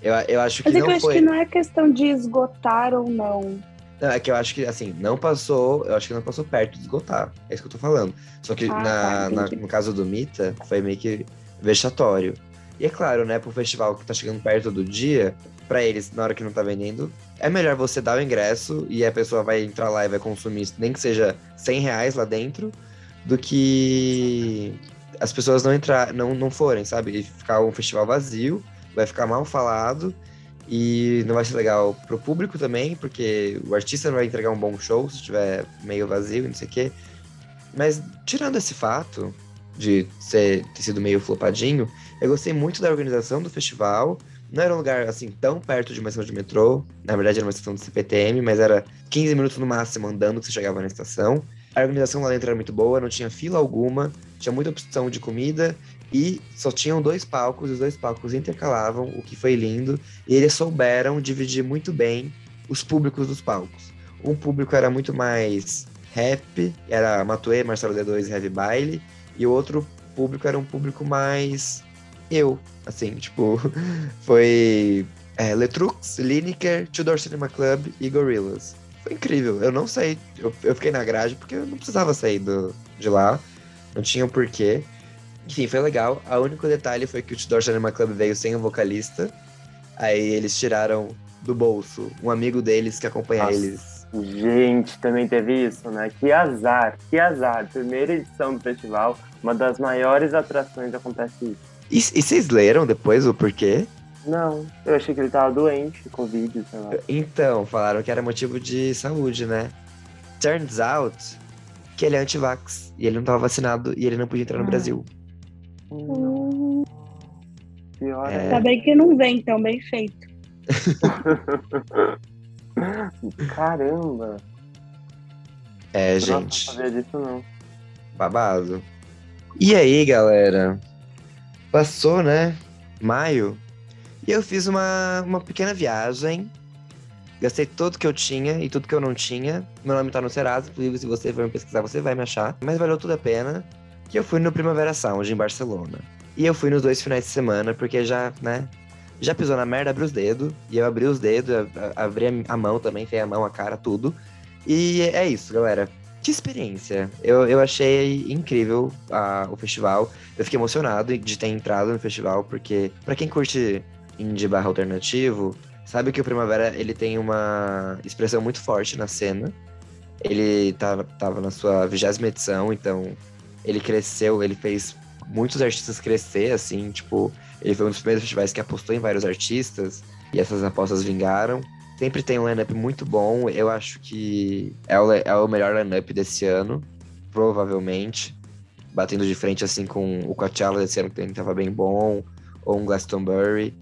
Eu, eu acho que Mas é não que eu foi... acho que não é questão de esgotar ou não. Não, é que eu acho que, assim, não passou, eu acho que não passou perto de esgotar. É isso que eu tô falando. Só que ah, na, tá, na, no caso do Mita, foi meio que vexatório. E é claro, né, pro festival que tá chegando perto do dia, para eles, na hora que não tá vendendo, é melhor você dar o ingresso e a pessoa vai entrar lá e vai consumir, nem que seja 100 reais lá dentro, do que as pessoas não entrar, não, não forem, sabe? E ficar um festival vazio, vai ficar mal falado e não vai ser legal pro público também, porque o artista não vai entregar um bom show se estiver meio vazio, não sei o quê. Mas tirando esse fato de ser, ter sido meio flopadinho, eu gostei muito da organização do festival. Não era um lugar assim tão perto de uma estação de metrô. Na verdade, era uma estação do CPTM, mas era 15 minutos no máximo andando que você chegava na estação. A organização lá dentro era muito boa, não tinha fila alguma, tinha muita opção de comida e só tinham dois palcos, os dois palcos intercalavam, o que foi lindo, e eles souberam dividir muito bem os públicos dos palcos. Um público era muito mais rap, era Matuê, Marcelo D2 e Heavy Baile, e o outro público era um público mais eu, assim, tipo, foi é, Letrux, Lineker, Tudor Cinema Club e Gorillaz. Foi incrível, eu não saí, eu, eu fiquei na grade porque eu não precisava sair do, de lá, não tinha um porquê. Enfim, foi legal. O único detalhe foi que o Tudor Cinema Club veio sem o vocalista. Aí eles tiraram do bolso um amigo deles que acompanha Nossa, eles. Gente, também teve isso, né? Que azar, que azar. Primeira edição do festival, uma das maiores atrações acontece isso. E, e vocês leram depois o porquê? Não, eu achei que ele tava doente, Covid, sei lá. Então, falaram que era motivo de saúde, né? Turns out que ele é anti-vax e ele não tava vacinado e ele não podia entrar no ah. Brasil. Hum. Pior é... Tá bem que não vem, então, bem feito. Caramba! É, gente. Não sabia disso, não. Babado. E aí, galera? Passou, né? Maio. E eu fiz uma, uma pequena viagem. Gastei tudo que eu tinha e tudo que eu não tinha. Meu nome tá no Serasa, inclusive se você for me pesquisar, você vai me achar. Mas valeu tudo a pena que eu fui no Primavera Sound em Barcelona. E eu fui nos dois finais de semana, porque já, né? Já pisou na merda, abriu os dedos. E eu abri os dedos, abri a mão também, fei a mão, a cara, tudo. E é isso, galera. Que experiência. Eu, eu achei incrível a, o festival. Eu fiquei emocionado de ter entrado no festival, porque para quem curte indie barra alternativo, sabe que o Primavera ele tem uma expressão muito forte na cena. Ele tava, tava na sua vigésima edição, então ele cresceu, ele fez muitos artistas crescer, assim, tipo, ele foi um dos primeiros festivais que apostou em vários artistas e essas apostas vingaram. Sempre tem um lineup muito bom, eu acho que é o, é o melhor lineup desse ano, provavelmente, batendo de frente assim com o Coachella desse ano que também tava bem bom, ou um Glastonbury.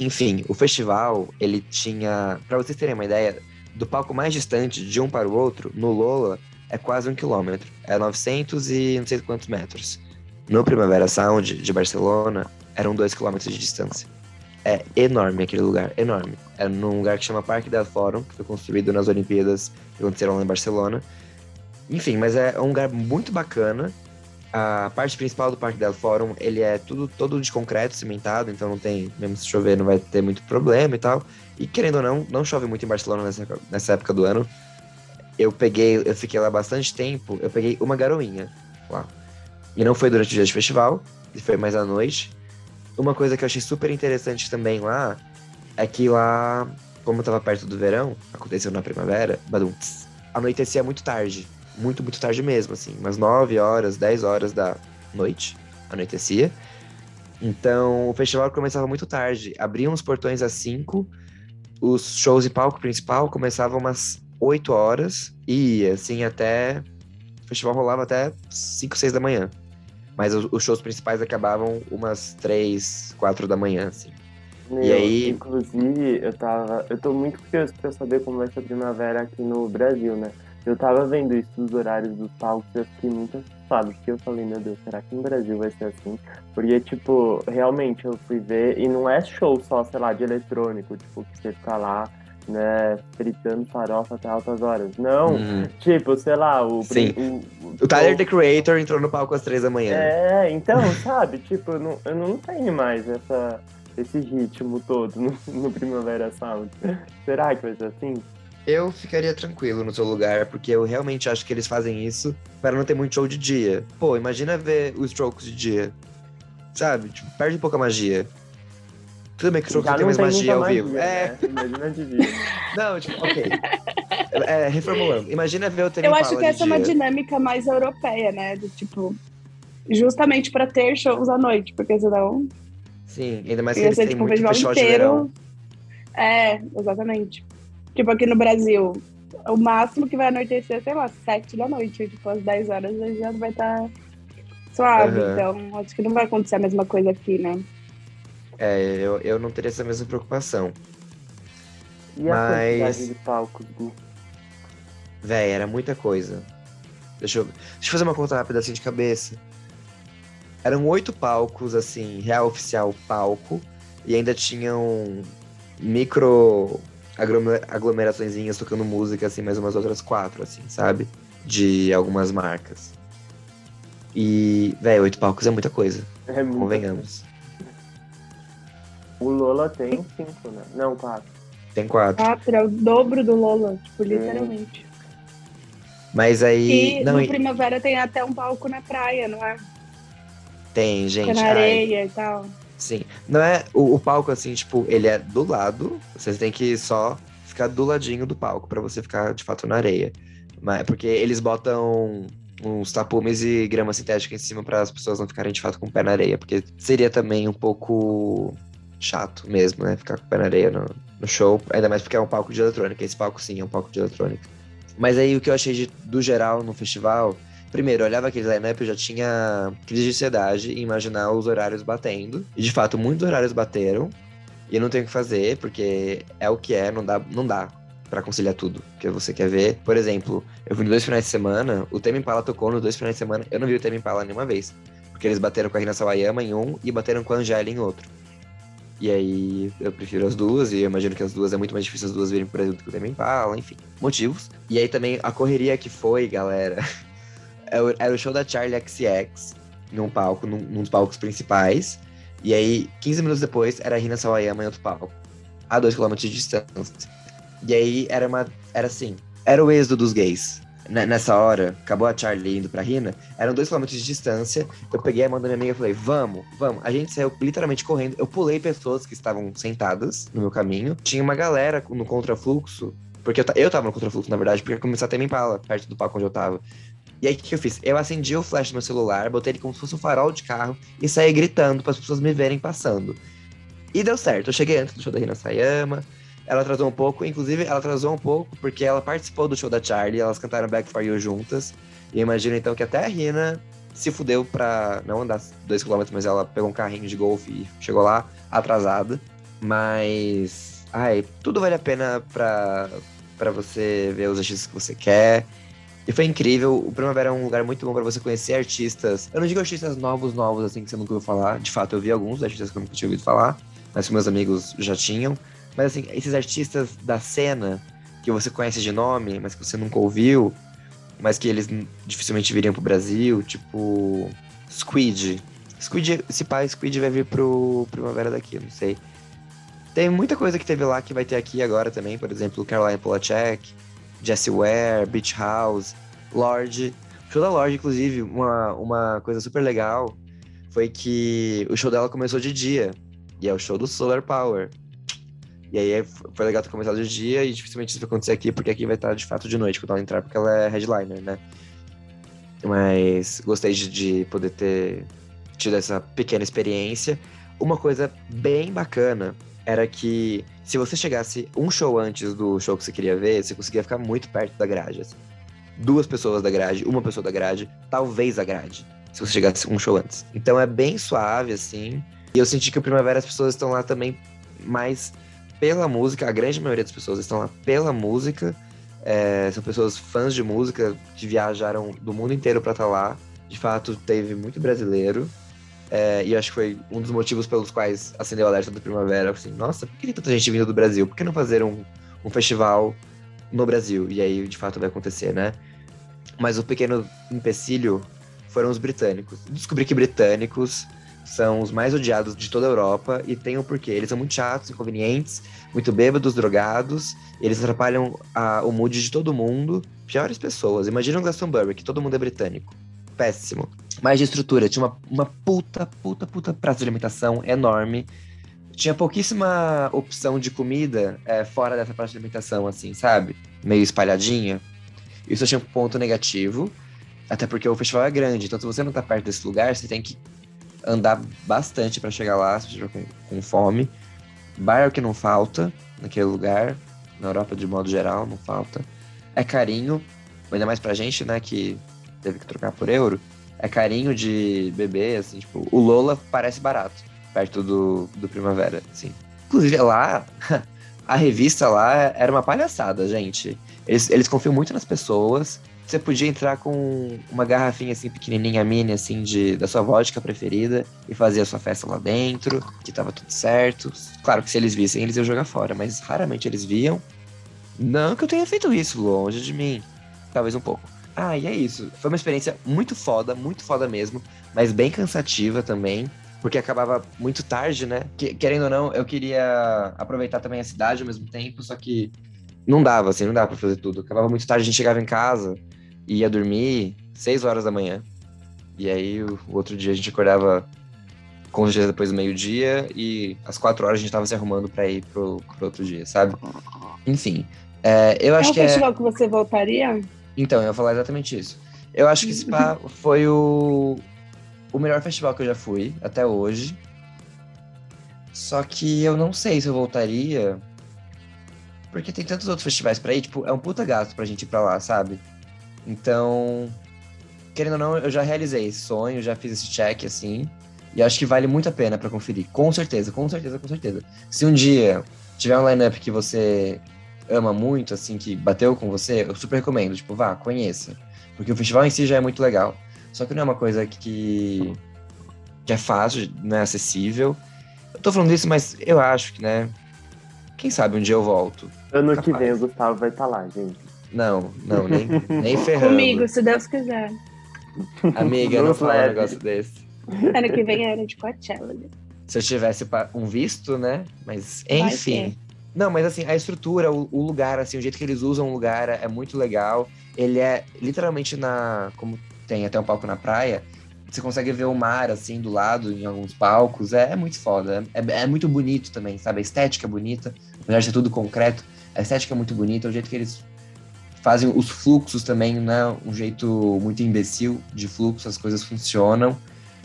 Enfim, o festival, ele tinha, para vocês terem uma ideia, do palco mais distante de um para o outro, no Lola, é quase um quilômetro. É 900 e não sei quantos metros. No Primavera Sound de Barcelona, eram dois quilômetros de distância. É enorme aquele lugar, enorme. É num lugar que chama Parque del Fórum, que foi construído nas Olimpíadas que aconteceram lá em Barcelona. Enfim, mas é um lugar muito bacana. A parte principal do Parque del Fórum, ele é tudo todo de concreto, cimentado, então não tem, mesmo se chover, não vai ter muito problema e tal. E querendo ou não, não chove muito em Barcelona nessa, nessa época do ano eu peguei, eu fiquei lá bastante tempo, eu peguei uma garoinha lá. E não foi durante o dia de festival, foi mais à noite. Uma coisa que eu achei super interessante também lá é que lá, como tava perto do verão, aconteceu na primavera, badum, anoitecia muito tarde. Muito, muito tarde mesmo, assim. Umas 9 horas, 10 horas da noite, anoitecia. Então, o festival começava muito tarde. Abriam os portões às 5, os shows e palco principal começavam umas 8 horas e ia, assim, até. O festival rolava até 5, 6 da manhã. Mas os, os shows principais acabavam umas 3, 4 da manhã, assim. Meu, E aí- Inclusive, eu tava. Eu tô muito curioso pra saber como vai ser a primavera aqui no Brasil, né? Eu tava vendo isso dos horários dos palcos e eu fiquei muito assustado, porque eu falei, meu Deus, será que no Brasil vai ser assim? Porque, tipo, realmente eu fui ver, e não é show só, sei lá, de eletrônico, tipo, que você fica lá, né, fritando farofa até altas horas. Não, Uhum. tipo, sei lá, o. Sim. O, O Tyler, The Creator, entrou no palco às 3 da manhã. É, então, sabe, tipo, eu não, eu não tenho mais essa, esse ritmo todo no, no Primavera Sound. Será que vai ser assim? Eu ficaria tranquilo no seu lugar, porque eu realmente acho que eles fazem isso para não ter muito show de dia. Pô, imagina ver os Strokes de dia. Sabe? Tipo, perde um pouco a magia. Tudo bem que o Strokes tem mais magia ao muita vivo. É, né? Imagina de dia. não, tipo, ok. É, reformulando. Imagina ver o Tame Eu acho que essa é uma dinâmica mais europeia, né? Do tipo, justamente pra ter shows à noite, porque senão Sim, ainda mais que eles têm tipo um muito festival festival de verão. inteiro. É, exatamente. Tipo, aqui no Brasil, o máximo que vai anoitecer, sei lá, sete da noite. Tipo, às 10 horas já vai estar suave. Aham. Então, acho que não vai acontecer a mesma coisa aqui, né? É, eu, eu não teria essa mesma preocupação. E a Mas- quantidade de palcos, Gu? Véi, era muita coisa. Deixa eu, deixa eu fazer uma conta rápida assim de cabeça. Eram oito palcos, assim, real oficial palco, e ainda tinham micro aglomeraçõezinhas tocando música, assim, mais umas outras quatro, assim, sabe? De algumas marcas. E, véi, oito palcos é muita coisa, É muito. convenhamos. O Lola tem cinco, né? Não, quatro. Tem quatro. Quatro é o dobro do Lola, tipo, literalmente. Mas aí. E não, no e- Primavera tem até um palco na praia, não é? tem, gente. Na ai, areia e tal. Sim. Não é. O, o palco, assim, tipo, ele é do lado. Você tem que só ficar do ladinho do palco pra você ficar de fato na areia. Mas, porque eles botam uns tapumes e grama sintética em cima para as pessoas não ficarem de fato com o pé na areia. Porque seria também um pouco chato mesmo, né? Ficar com o pé na areia no, no show. Ainda mais porque é um palco de eletrônica. Esse palco sim é um palco de eletrônica. Mas aí o que eu achei de, do geral no festival. Primeiro, eu olhava aquele line-up, eu já tinha crise de ansiedade em imaginar os horários batendo. E de fato, muitos horários bateram. E não tenho o que fazer, porque é o que é, não dá, não dá pra conciliar tudo que você quer ver. Por exemplo, eu fui nos dois finais de semana, o Tame Impala tocou nos dois finais de semana, eu não vi o Tame Impala nenhuma vez. Porque eles bateram com a Rina Sawayama em um e bateram com a Angela em outro. E aí eu prefiro as duas, e eu imagino que as duas é muito mais difícil as duas virem pro Brasil do que o Tame Impala, enfim, motivos. E aí também a correria que foi, galera, era o show da Charlie XX num palco, num, num dos palcos principais. E aí, 15 minutos depois, era a Rina Sawayama em outro palco. A 2km de distância. E aí era uma. Era assim. Era o êxodo dos gays. N- Nessa hora, acabou a Charlie indo pra Rina, eram 2km de distância. Eu peguei a mão da minha amiga e falei, vamos, vamos. A gente saiu literalmente correndo. Eu pulei pessoas que estavam sentadas no meu caminho. Tinha uma galera no contrafluxo. Porque eu, eu tava no contrafluxo, na verdade, porque começou a ter me impala perto do palco onde eu tava. E aí, o que, eu fiz? Eu acendi o flash do meu celular, botei ele como se fosse um farol de carro e saí gritando para as pessoas me verem passando. E deu certo. Eu cheguei antes do show da Rina Sayama. Ela atrasou um pouco, inclusive ela atrasou um pouco porque ela participou do show da Charlie, elas cantaram Back for You juntas. E eu imagino então que até a Rina se fudeu pra não andar 2km, mas ela pegou um carrinho de golfe e chegou lá atrasada. Mas. Ai, tudo vale a pena pra, pra você ver os artistas que você quer. E foi incrível. O Primavera é um lugar muito bom pra você conhecer artistas. Eu não digo artistas novos, novos, assim, que você nunca ouviu falar. De fato, eu vi alguns artistas que eu nunca tinha ouvido falar, mas que meus amigos já tinham. Mas, assim, esses artistas da cena, que você conhece de nome, mas que você nunca ouviu, mas que eles dificilmente viriam pro Brasil, tipo. Squid. Squid, esse pai, Squid vai vir pro Primavera daqui, não sei. Tem muita coisa que teve lá que vai ter aqui agora também, por exemplo, Caroline Polachek, Jessie Ware, Beach House, Lorde. O show da Lorde, inclusive, uma, uma coisa super legal foi que o show dela começou de dia. E é o show do Solar Power. E aí foi legal ter começado de dia e dificilmente isso vai acontecer aqui, porque aqui vai estar de fato de noite quando ela entrar, porque ela é headliner, né? Mas gostei de, de poder ter tido essa pequena experiência. Uma coisa bem bacana era que se você chegasse um show antes do show que você queria ver, você conseguia ficar muito perto da grade. Assim. Duas pessoas da grade, uma pessoa da grade, talvez a grade, se você chegasse um show antes. Então é bem suave, assim. E eu senti que o Primavera as pessoas estão lá também mais pela música, a grande maioria das pessoas estão lá pela música. É, são pessoas fãs de música que viajaram do mundo inteiro para estar tá lá. De fato, teve muito brasileiro. É, e acho que foi um dos motivos pelos quais acendeu o alerta do Primavera. Assim, nossa, por que tem tanta gente vindo do Brasil? Por que não fazer um, um festival no Brasil? E aí, de fato, vai acontecer, né? Mas o pequeno empecilho foram os britânicos. Descobri que britânicos são os mais odiados de toda a Europa e tem um porquê. Eles são muito chatos, inconvenientes, muito bêbados, drogados, eles atrapalham a, o mood de todo mundo. Piores pessoas. Imagina um Glastonbury, que todo mundo é britânico. Péssimo. Mais de estrutura, tinha uma, uma puta, puta, puta praça de alimentação enorme. Tinha pouquíssima opção de comida é, fora dessa praça de alimentação, assim, sabe? Meio espalhadinha. Isso eu tinha um ponto negativo. Até porque o festival é grande, então se você não tá perto desse lugar, você tem que andar bastante para chegar lá, se você com, com fome. Bar é que não falta naquele lugar, na Europa de modo geral, não falta. É carinho, ainda mais pra gente, né, que teve que trocar por euro. É carinho de beber, assim, tipo, o Lola parece barato, perto do, do Primavera, assim. Inclusive, lá, a revista lá era uma palhaçada, gente. Eles, eles confiam muito nas pessoas, você podia entrar com uma garrafinha assim pequenininha mini assim de da sua vodka preferida e fazer a sua festa lá dentro, que tava tudo certo. Claro que se eles vissem, eles iam jogar fora, mas raramente eles viam. Não que eu tenha feito isso, longe de mim. Talvez um pouco. Ah, e é isso. Foi uma experiência muito foda, muito foda mesmo, mas bem cansativa também, porque acabava muito tarde, né? Que, querendo ou não, eu queria aproveitar também a cidade ao mesmo tempo, só que não dava, assim, não dava pra fazer tudo. Acabava muito tarde, a gente chegava em casa, ia dormir 6 horas da manhã. E aí o, outro dia a gente acordava com os dias depois do meio-dia e às 4 horas a gente tava se arrumando para ir pro, pro, outro dia, sabe? Enfim. É, eu acho é que. É um festival que você voltaria? Então, eu ia falar exatamente isso. Eu acho que Spa foi o, o melhor festival que eu já fui até hoje. Só que eu não sei se eu voltaria. Porque tem tantos outros festivais pra ir, tipo, é um puta gasto pra gente ir pra lá, sabe? Então, querendo ou não, eu já realizei esse sonho, já fiz esse check, assim, e acho que vale muito a pena para conferir. Com certeza, com certeza, com certeza. Se um dia tiver um lineup que você ama muito, assim, que bateu com você, eu super recomendo. Tipo, vá, conheça. Porque o festival em si já é muito legal. Só que não é uma coisa que, que é fácil, não é acessível. Eu tô falando isso, mas eu acho que, né? Quem sabe um dia eu volto. Ano Capaz. que vem o Gustavo vai estar tá lá, gente. Não, não, nem, nem ferrando. Comigo, se Deus quiser. Amiga, não fala um negócio desse. Ano que vem era de Coachella. Se eu tivesse um visto, né? Mas, enfim. Não, mas assim, a estrutura, o, o, lugar, assim, o jeito que eles usam o lugar é muito legal. Ele é literalmente na. Como tem até um palco na praia, você consegue ver o mar, assim, do lado, em alguns palcos. É, é muito foda. É, é, muito bonito também, sabe? A estética é bonita. Apesar de ser tudo concreto, a estética é muito bonita. O jeito que eles fazem os fluxos também, né? Um jeito muito imbecil de fluxo, as coisas funcionam.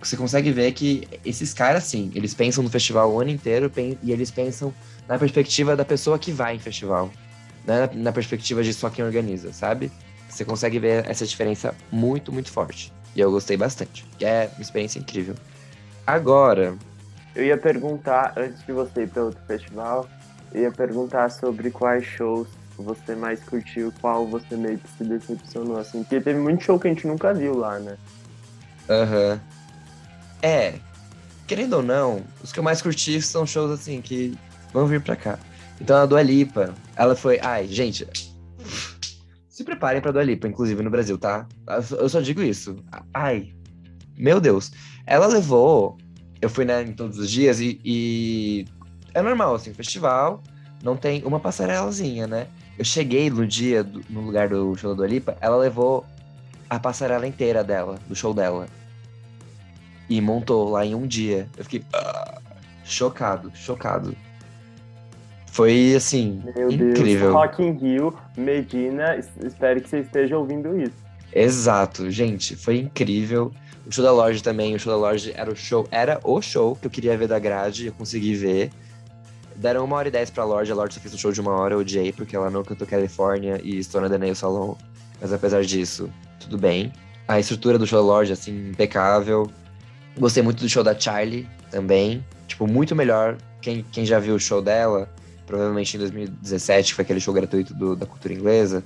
Você consegue ver que esses caras, sim, eles pensam no festival o ano inteiro e eles pensam na perspectiva da pessoa que vai em festival, né? na perspectiva de só quem organiza, sabe? Você consegue ver essa diferença muito, muito forte. E eu gostei bastante. É uma experiência incrível. Agora. Eu ia perguntar, antes de você ir para outro festival, eu ia perguntar sobre quais shows você mais curtiu, qual você meio que se decepcionou, assim. Porque teve muito show que a gente nunca viu lá, né? Aham. Uhum. É. Querendo ou não, os que eu mais curti são shows, assim, que vão vir pra cá. Então a Dua Lipa, ela foi... Ai, gente... Se preparem pra Dua Lipa, inclusive no Brasil, tá? Eu só digo isso. Ai, meu Deus. Ela levou... Eu fui, né, em todos os dias e, e... É normal, assim, festival, não tem uma passarelazinha, né? Eu cheguei no dia, do, no lugar do show da Lipa, ela levou a passarela inteira dela, do show dela. E montou lá em um dia. Eu fiquei ah, chocado, chocado. Foi, assim, Meu incrível. Deus, Rock in Rio, Medina, es- espero que você esteja ouvindo isso. Exato, gente, foi incrível. O show da Lorde também, o show da Lorde era o show, era o show que eu queria ver da grade, eu consegui ver. Deram uma hora e dez pra Lorde, a Lorde só fez um show de uma hora, eu odiei, porque ela não cantou California e Stone the Nail Salon. Mas apesar disso, tudo bem. A estrutura do show da Lorde, assim, impecável. Gostei muito do show da Charlie também. Tipo, muito melhor. Quem, quem já viu o show dela, provavelmente em 2017, que foi aquele show gratuito do- da cultura inglesa.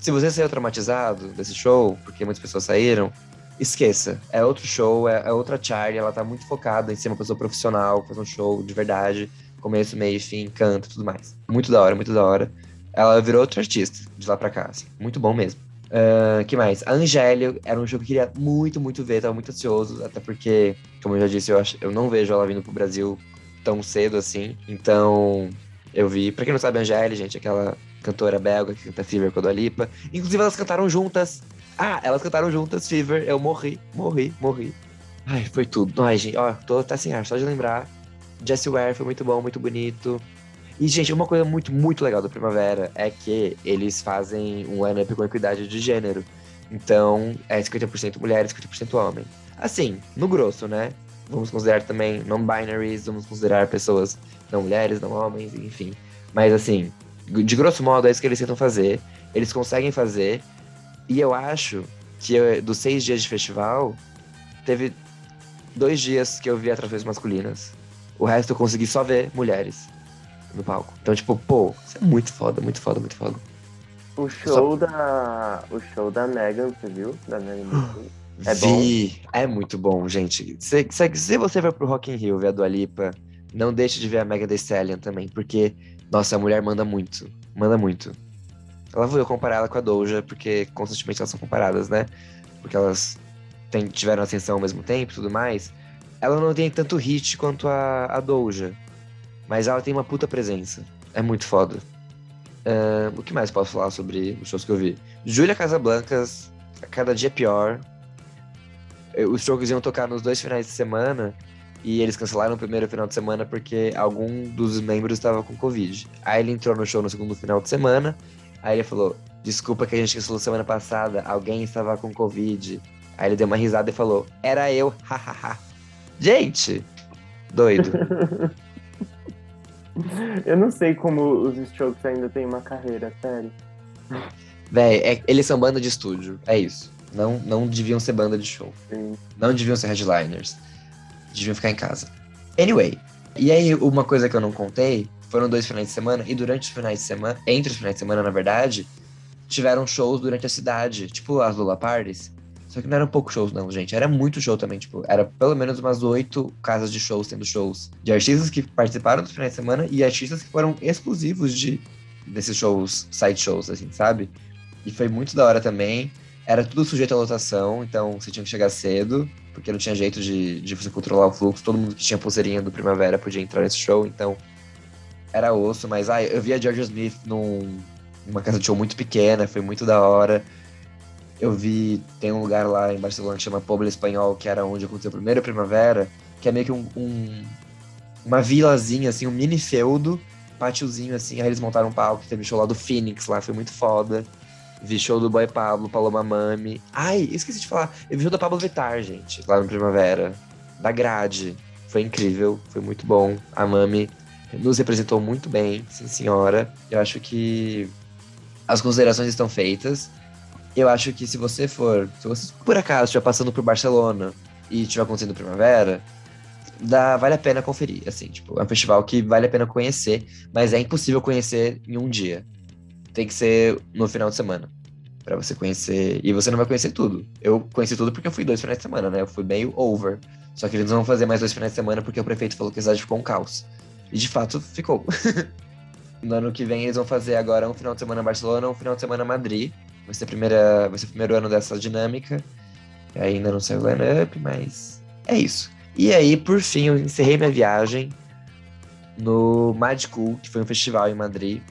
Se você saiu traumatizado desse show, porque muitas pessoas saíram, esqueça. É outro show, é, é outra Charlie, ela tá muito focada em ser uma pessoa profissional, fazer um show de verdade, começo, meio, fim, canto tudo mais. Muito da hora, muito da hora. Ela virou outra artista de lá pra cá, assim. Muito bom mesmo. Ah, que mais? A Angélia era um show que eu queria muito, muito ver, tava muito ansioso, até porque, como eu já disse, eu, acho, eu não vejo ela vindo pro Brasil tão cedo assim. Então, eu vi. Pra quem não sabe, a Angélia, gente, aquela cantora belga que canta Fever com a Lipa. Inclusive, elas cantaram juntas. Ah, elas cantaram juntas Fever. Eu morri, morri, morri. Ai, foi tudo. Ai, gente, ó, tô até sem ar, só de lembrar. Jessie Ware foi muito bom, muito bonito. E, gente, uma coisa muito, muito legal do Primavera é que eles fazem um line-up com equidade de gênero. Então, é 50% mulher, 50% homem. Assim, no grosso, né? Vamos considerar também non-binaries, vamos considerar pessoas não mulheres, não homens, enfim. Mas, assim, de grosso modo, é isso que eles tentam fazer. Eles conseguem fazer. E eu acho que eu- dos seis dias de festival, teve dois dias que eu vi atrações masculinas. O resto eu consegui só ver mulheres no palco. Então, tipo, pô, isso é muito foda, muito foda, muito foda. O show da. O show da Megan, você viu? Da Megan? É Vi. É muito bom, gente. Se, se, se você vai pro Rock in Rio ver a Dua Lipa, não deixe de ver a Megan Thee Stallion também, porque, nossa, a mulher manda muito. Manda muito. Ela vou comparar ela com a Doja, porque constantemente elas são comparadas, né? Porque elas têm- tiveram ascensão ao mesmo tempo e tudo mais. Ela não tem tanto hit quanto a, a Doja. Mas ela tem uma puta presença. É muito foda. Ahn, o que mais posso falar sobre os shows que eu vi? Júlia Casablancas, a cada dia pior. Os shows iam tocar nos dois finais de semana e eles cancelaram o primeiro final de semana porque algum dos membros estava com Covid. Aí ele entrou no show no segundo final de semana, aí ele falou: Desculpa que a gente cancelou semana passada, alguém estava com Covid. Aí ele deu uma risada e falou: Era eu, hahaha. gente, doido. Eu não sei como os Strokes ainda têm uma carreira, sério. Véi, é- eles são banda de estúdio, é isso. Não, não deviam ser banda de show. Sim. Não deviam ser headliners. Deviam ficar em casa. Anyway. E aí, uma coisa que eu não contei, foram dois finais de semana, e durante os finais de semana, entre os finais de semana, na verdade, tiveram shows durante a cidade, tipo as Lula Parties. Só que não eram poucos shows, não, gente. Era muito show também, tipo, era pelo menos umas oito casas de shows tendo shows de artistas que participaram dos finais de semana e artistas que foram exclusivos de desses shows, side shows, assim, sabe? E foi muito da hora também. Era tudo sujeito à lotação, então você tinha que chegar cedo, porque não tinha jeito de, de você controlar o fluxo. Todo mundo que tinha pulseirinha do Primavera podia entrar nesse show, então era osso. Mas ah, eu vi a Georgia Smith num, numa casa de show muito pequena, foi muito da hora. Eu vi, tem um lugar lá em Barcelona que chama Pobla Espanhol, que era onde aconteceu o primeiro Primavera, que é meio que um, um- uma vilazinha, assim, um mini feudo, pátiozinho, assim. Aí eles montaram um palco, teve show lá do Phoenix lá, foi muito foda. Vi show do Boy Pablo, Paloma Mami. Ai, esqueci de falar. Eu vi show da Pablo Vittar, gente, lá no Primavera. Da grade. Foi incrível, foi muito bom. A Mami nos representou muito bem, sim senhora. Eu acho que as considerações estão feitas. Eu acho que se você for, se você por acaso estiver passando por Barcelona e estiver acontecendo Primavera, dá, vale a pena conferir, assim, tipo, é um festival que vale a pena conhecer, mas é impossível conhecer em um dia. Tem que ser no final de semana Pra você conhecer, e você não vai conhecer tudo. Eu conheci tudo porque eu fui dois finais de semana, né? Eu fui meio over. Só que eles não vão fazer mais dois finais de semana porque o prefeito falou que a cidade ficou um caos. E de fato ficou. no ano que vem eles vão fazer agora um final de semana em Barcelona, um final de semana em Madrid. Vai ser, primeira, vai ser o primeiro ano dessa dinâmica. Ainda não saiu o line-up, mas é isso. E aí, por fim, eu encerrei minha viagem no Mad Cool, que foi um festival em Madrid.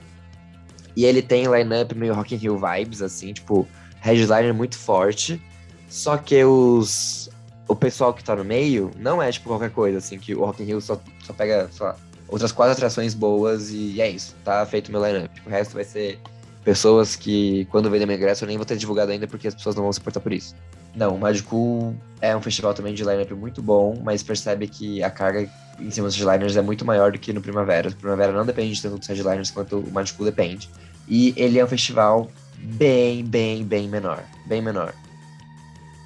E ele tem line-up meio Rock in Rio vibes, assim, tipo, headliner muito forte. Só que os... O pessoal que tá no meio não é, tipo, qualquer coisa, assim, que o Rock in Rio só, só pega, sei lá, outras quatro atrações boas e é isso, tá feito meu lineup. O resto vai ser pessoas que, quando vender meu ingresso, eu nem vou ter divulgado ainda porque as pessoas não vão se importar por isso. Não, o Magicool é um festival também de lineup muito bom, mas percebe que a carga em cima dos headliners é muito maior do que no Primavera. O Primavera não depende tanto dos headliners quanto o Magicool depende. E ele é um festival bem, bem, bem menor. Bem menor.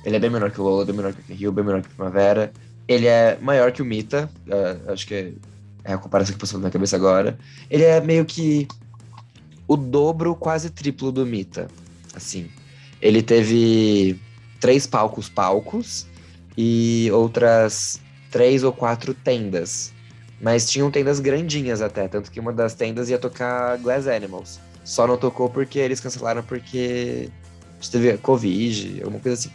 Ele é bem menor que o Lola, bem menor que o Rio, bem menor que o Primavera. Ele é maior que o Mita, uh, acho que é a comparação que passou na minha cabeça agora. Ele é meio que o dobro, quase triplo do Mita. Assim. Ele teve três palcos palcos e outras três ou quatro tendas. Mas tinham tendas grandinhas até, tanto que uma das tendas ia tocar Glass Animals. Só não tocou porque eles cancelaram porque teve Covid, alguma coisa assim.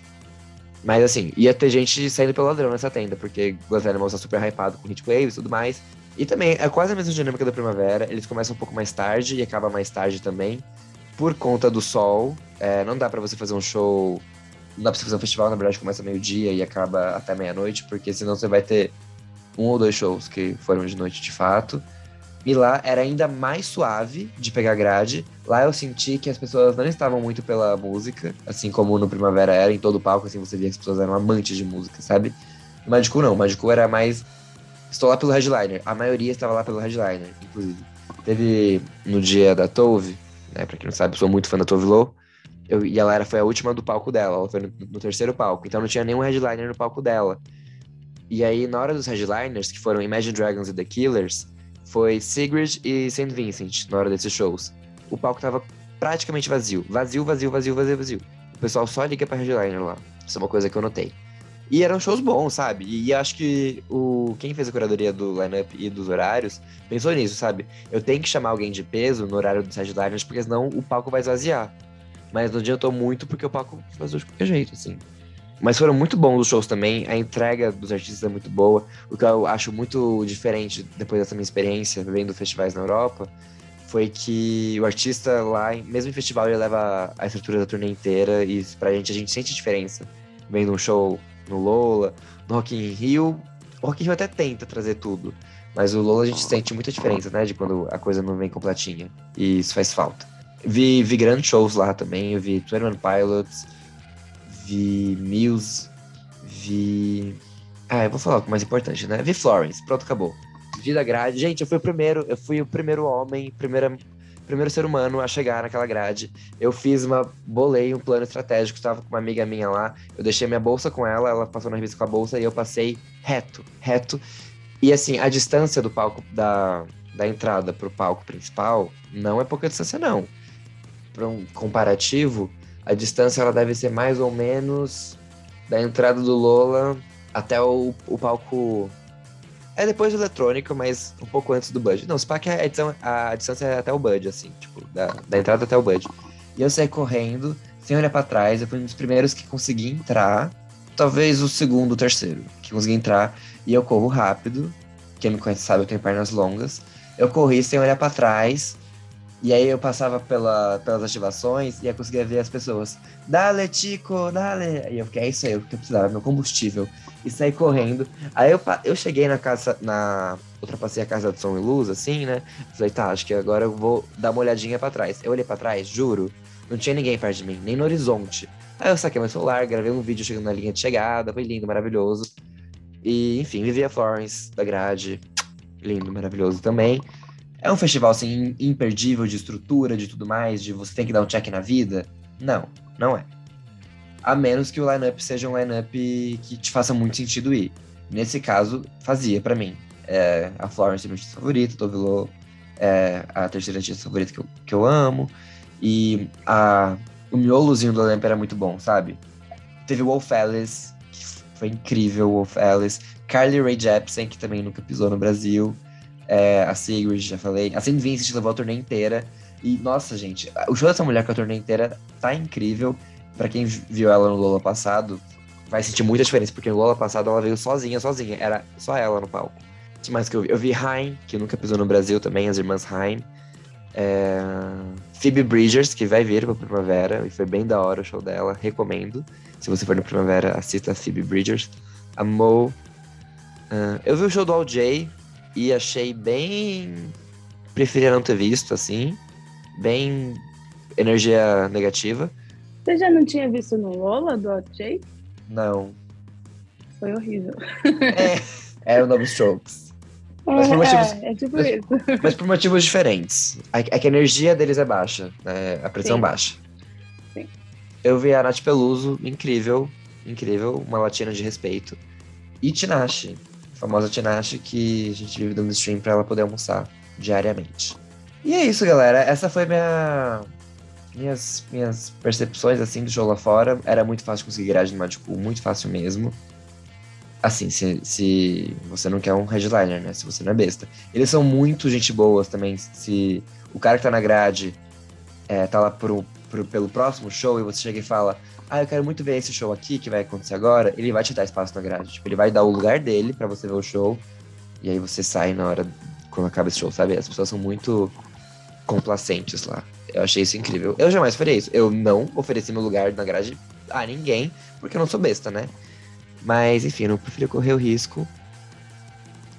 Mas assim, ia ter gente saindo pelo ladrão nessa tenda, porque Glass Animals tá super hypado com Heatwave e tudo mais. E também é quase a mesma dinâmica da primavera. Eles começam um pouco mais tarde e acabam mais tarde também. Por conta do sol. É, não dá para você fazer um show. Não dá pra você fazer um festival, na verdade, começa meio-dia e acaba até meia-noite, porque senão você vai ter um ou dois shows que foram de noite de fato. E lá era ainda mais suave de pegar grade. Lá eu senti que as pessoas não estavam muito pela música, assim como no Primavera era, em todo o palco, assim, você via que as pessoas eram amantes de música, sabe? No Magical não, o Magical era mais Estou lá pelo headliner. A maioria estava lá pelo headliner, inclusive. Teve no dia da Tove, né? Pra quem não sabe, sou muito fã da Tove Low. Eu, e ela era, foi a última do palco dela, ela foi no, no, terceiro palco. Então não tinha nenhum headliner no palco dela. E aí, na hora dos headliners, que foram Imagine Dragons e The Killers, foi Sigrid e St. Vincent, na hora desses shows. O palco tava praticamente vazio. Vazio, vazio, vazio, vazio, vazio. O pessoal só liga pra headliner lá. Isso é uma coisa que eu notei. E eram shows bons, sabe? E acho que o quem fez a curadoria do lineup e dos horários pensou nisso, sabe? Eu tenho que chamar alguém de peso no horário dos headliners, porque senão o palco vai esvaziar. Mas não adiantou muito porque o palco vazou de qualquer jeito, assim. Mas foram muito bons os shows também, a entrega dos artistas é muito boa. O que eu acho muito diferente depois dessa minha experiência vendo festivais na Europa foi que o artista lá, mesmo em festival, ele leva a estrutura da turnê inteira e pra gente a gente sente diferença vendo um show no Lola, no Rock in Rio. O Rock in Rio até tenta trazer tudo, mas o Lola a gente sente muita diferença, né? De quando a coisa não vem completinha. E isso faz falta. Vi, vi grandes shows lá também. Eu vi 21 Pilots, vi Muse, vi. Ah, eu vou falar o mais importante, né? Vi Florence, pronto, acabou. Vida grade. Gente, eu fui o primeiro, eu fui o primeiro homem, primeira primeiro ser humano a chegar naquela grade. Eu fiz uma. bolei um plano estratégico, estava com uma amiga minha lá. Eu deixei minha bolsa com ela, ela passou na revista com a bolsa e eu passei reto, reto. E assim, a distância do palco, da, da entrada pro palco principal, não é pouca distância, não. Para um comparativo, a distância ela deve ser mais ou menos da entrada do Lola até o, o palco é depois do eletrônico, mas um pouco antes do Bud. Não, o SPAC, a, edição, a distância é até o Bud, assim, tipo, da, da entrada até o Bud. E eu saí correndo, sem olhar para trás, eu fui um dos primeiros que consegui entrar, talvez o segundo, o terceiro, que consegui entrar, e eu corro rápido, quem me conhece sabe, eu tenho pernas longas. Eu corri sem olhar para trás, e aí eu passava pela, pelas ativações e eu conseguia ver as pessoas. Dale, Tico, dale! E eu fiquei, é isso aí, o que eu precisava, meu combustível. E saí correndo. Aí eu, eu cheguei na casa, na. Ultrapassei a casa de som e luz, assim, né? Falei, tá, acho que agora eu vou dar uma olhadinha para trás. Eu olhei para trás, juro, não tinha ninguém perto de mim, nem no horizonte. Aí eu saquei meu celular, gravei um vídeo chegando na linha de chegada, foi lindo, maravilhoso. E, enfim, vivi a Florence da grade. Lindo, maravilhoso também. É um festival assim imperdível de estrutura, de tudo mais, de você tem que dar um check na vida? Não, não é. A menos que o lineup seja um lineup que te faça muito sentido ir. Nesse caso, fazia para mim. É, a Florence é meu artista favorito, Tovilo é a terceira artista favorita que eu, que eu amo. E a, o miolozinho do lineup era muito bom, sabe? Teve o Wolf Alice, que foi incrível, o Wolf Alice. Carly Rae Jepsen, que também nunca pisou no Brasil. É, a Sigrid, já falei. A Saint Vincent levou a turnê inteira. E, nossa, gente, o show dessa mulher com a turnê inteira tá incrível. Para quem viu ela no Lola passado, vai sentir muita diferença, porque no Lola passado ela veio sozinha, sozinha. Era só ela no palco. O que mais que eu vi? Eu vi Haim, que nunca pisou no Brasil também, as irmãs Haim. É... Phoebe Bridgers, que vai vir pra Primavera, e foi bem da hora o show dela, recomendo. Se você for no Primavera, assista a Phoebe Bridgers. A Mo. Uh, eu vi o show do All J, e achei bem. Preferia não ter visto, assim. Bem. Energia negativa. Você já não tinha visto no Lola do OJ? Não. Foi horrível. É, é o Novo Strokes. Mas por motivos- é, é tipo mas- isso. Mas por motivos diferentes. É que é que a energia deles é baixa, né? A pressão Sim. baixa. Sim. Eu vi a Nath Peluso, incrível, incrível, uma latina de respeito. E Tinashe, famosa Tinashe que a gente vive dando stream pra ela poder almoçar diariamente. E é isso, galera. Essa foi minha minhas minhas percepções assim do show lá fora. Era muito fácil conseguir grade no Magic Pool, muito fácil mesmo. Assim, se, se você não quer um headliner, né? Se você não é besta. Eles são muito gente boas também. Se o cara que tá na grade é, tá lá pro, pro- pelo próximo show e você chega e fala: Ah, eu quero muito ver esse show aqui que vai acontecer agora, ele vai te dar espaço na grade. Tipo, ele vai dar o lugar dele pra você ver o show. E aí você sai na hora quando acaba esse show, sabe? As pessoas são muito complacentes lá. Eu achei isso incrível. Eu jamais faria isso. Eu não ofereci meu lugar na grade a ninguém, porque eu não sou besta, né? Mas, enfim, eu não prefiro correr o risco.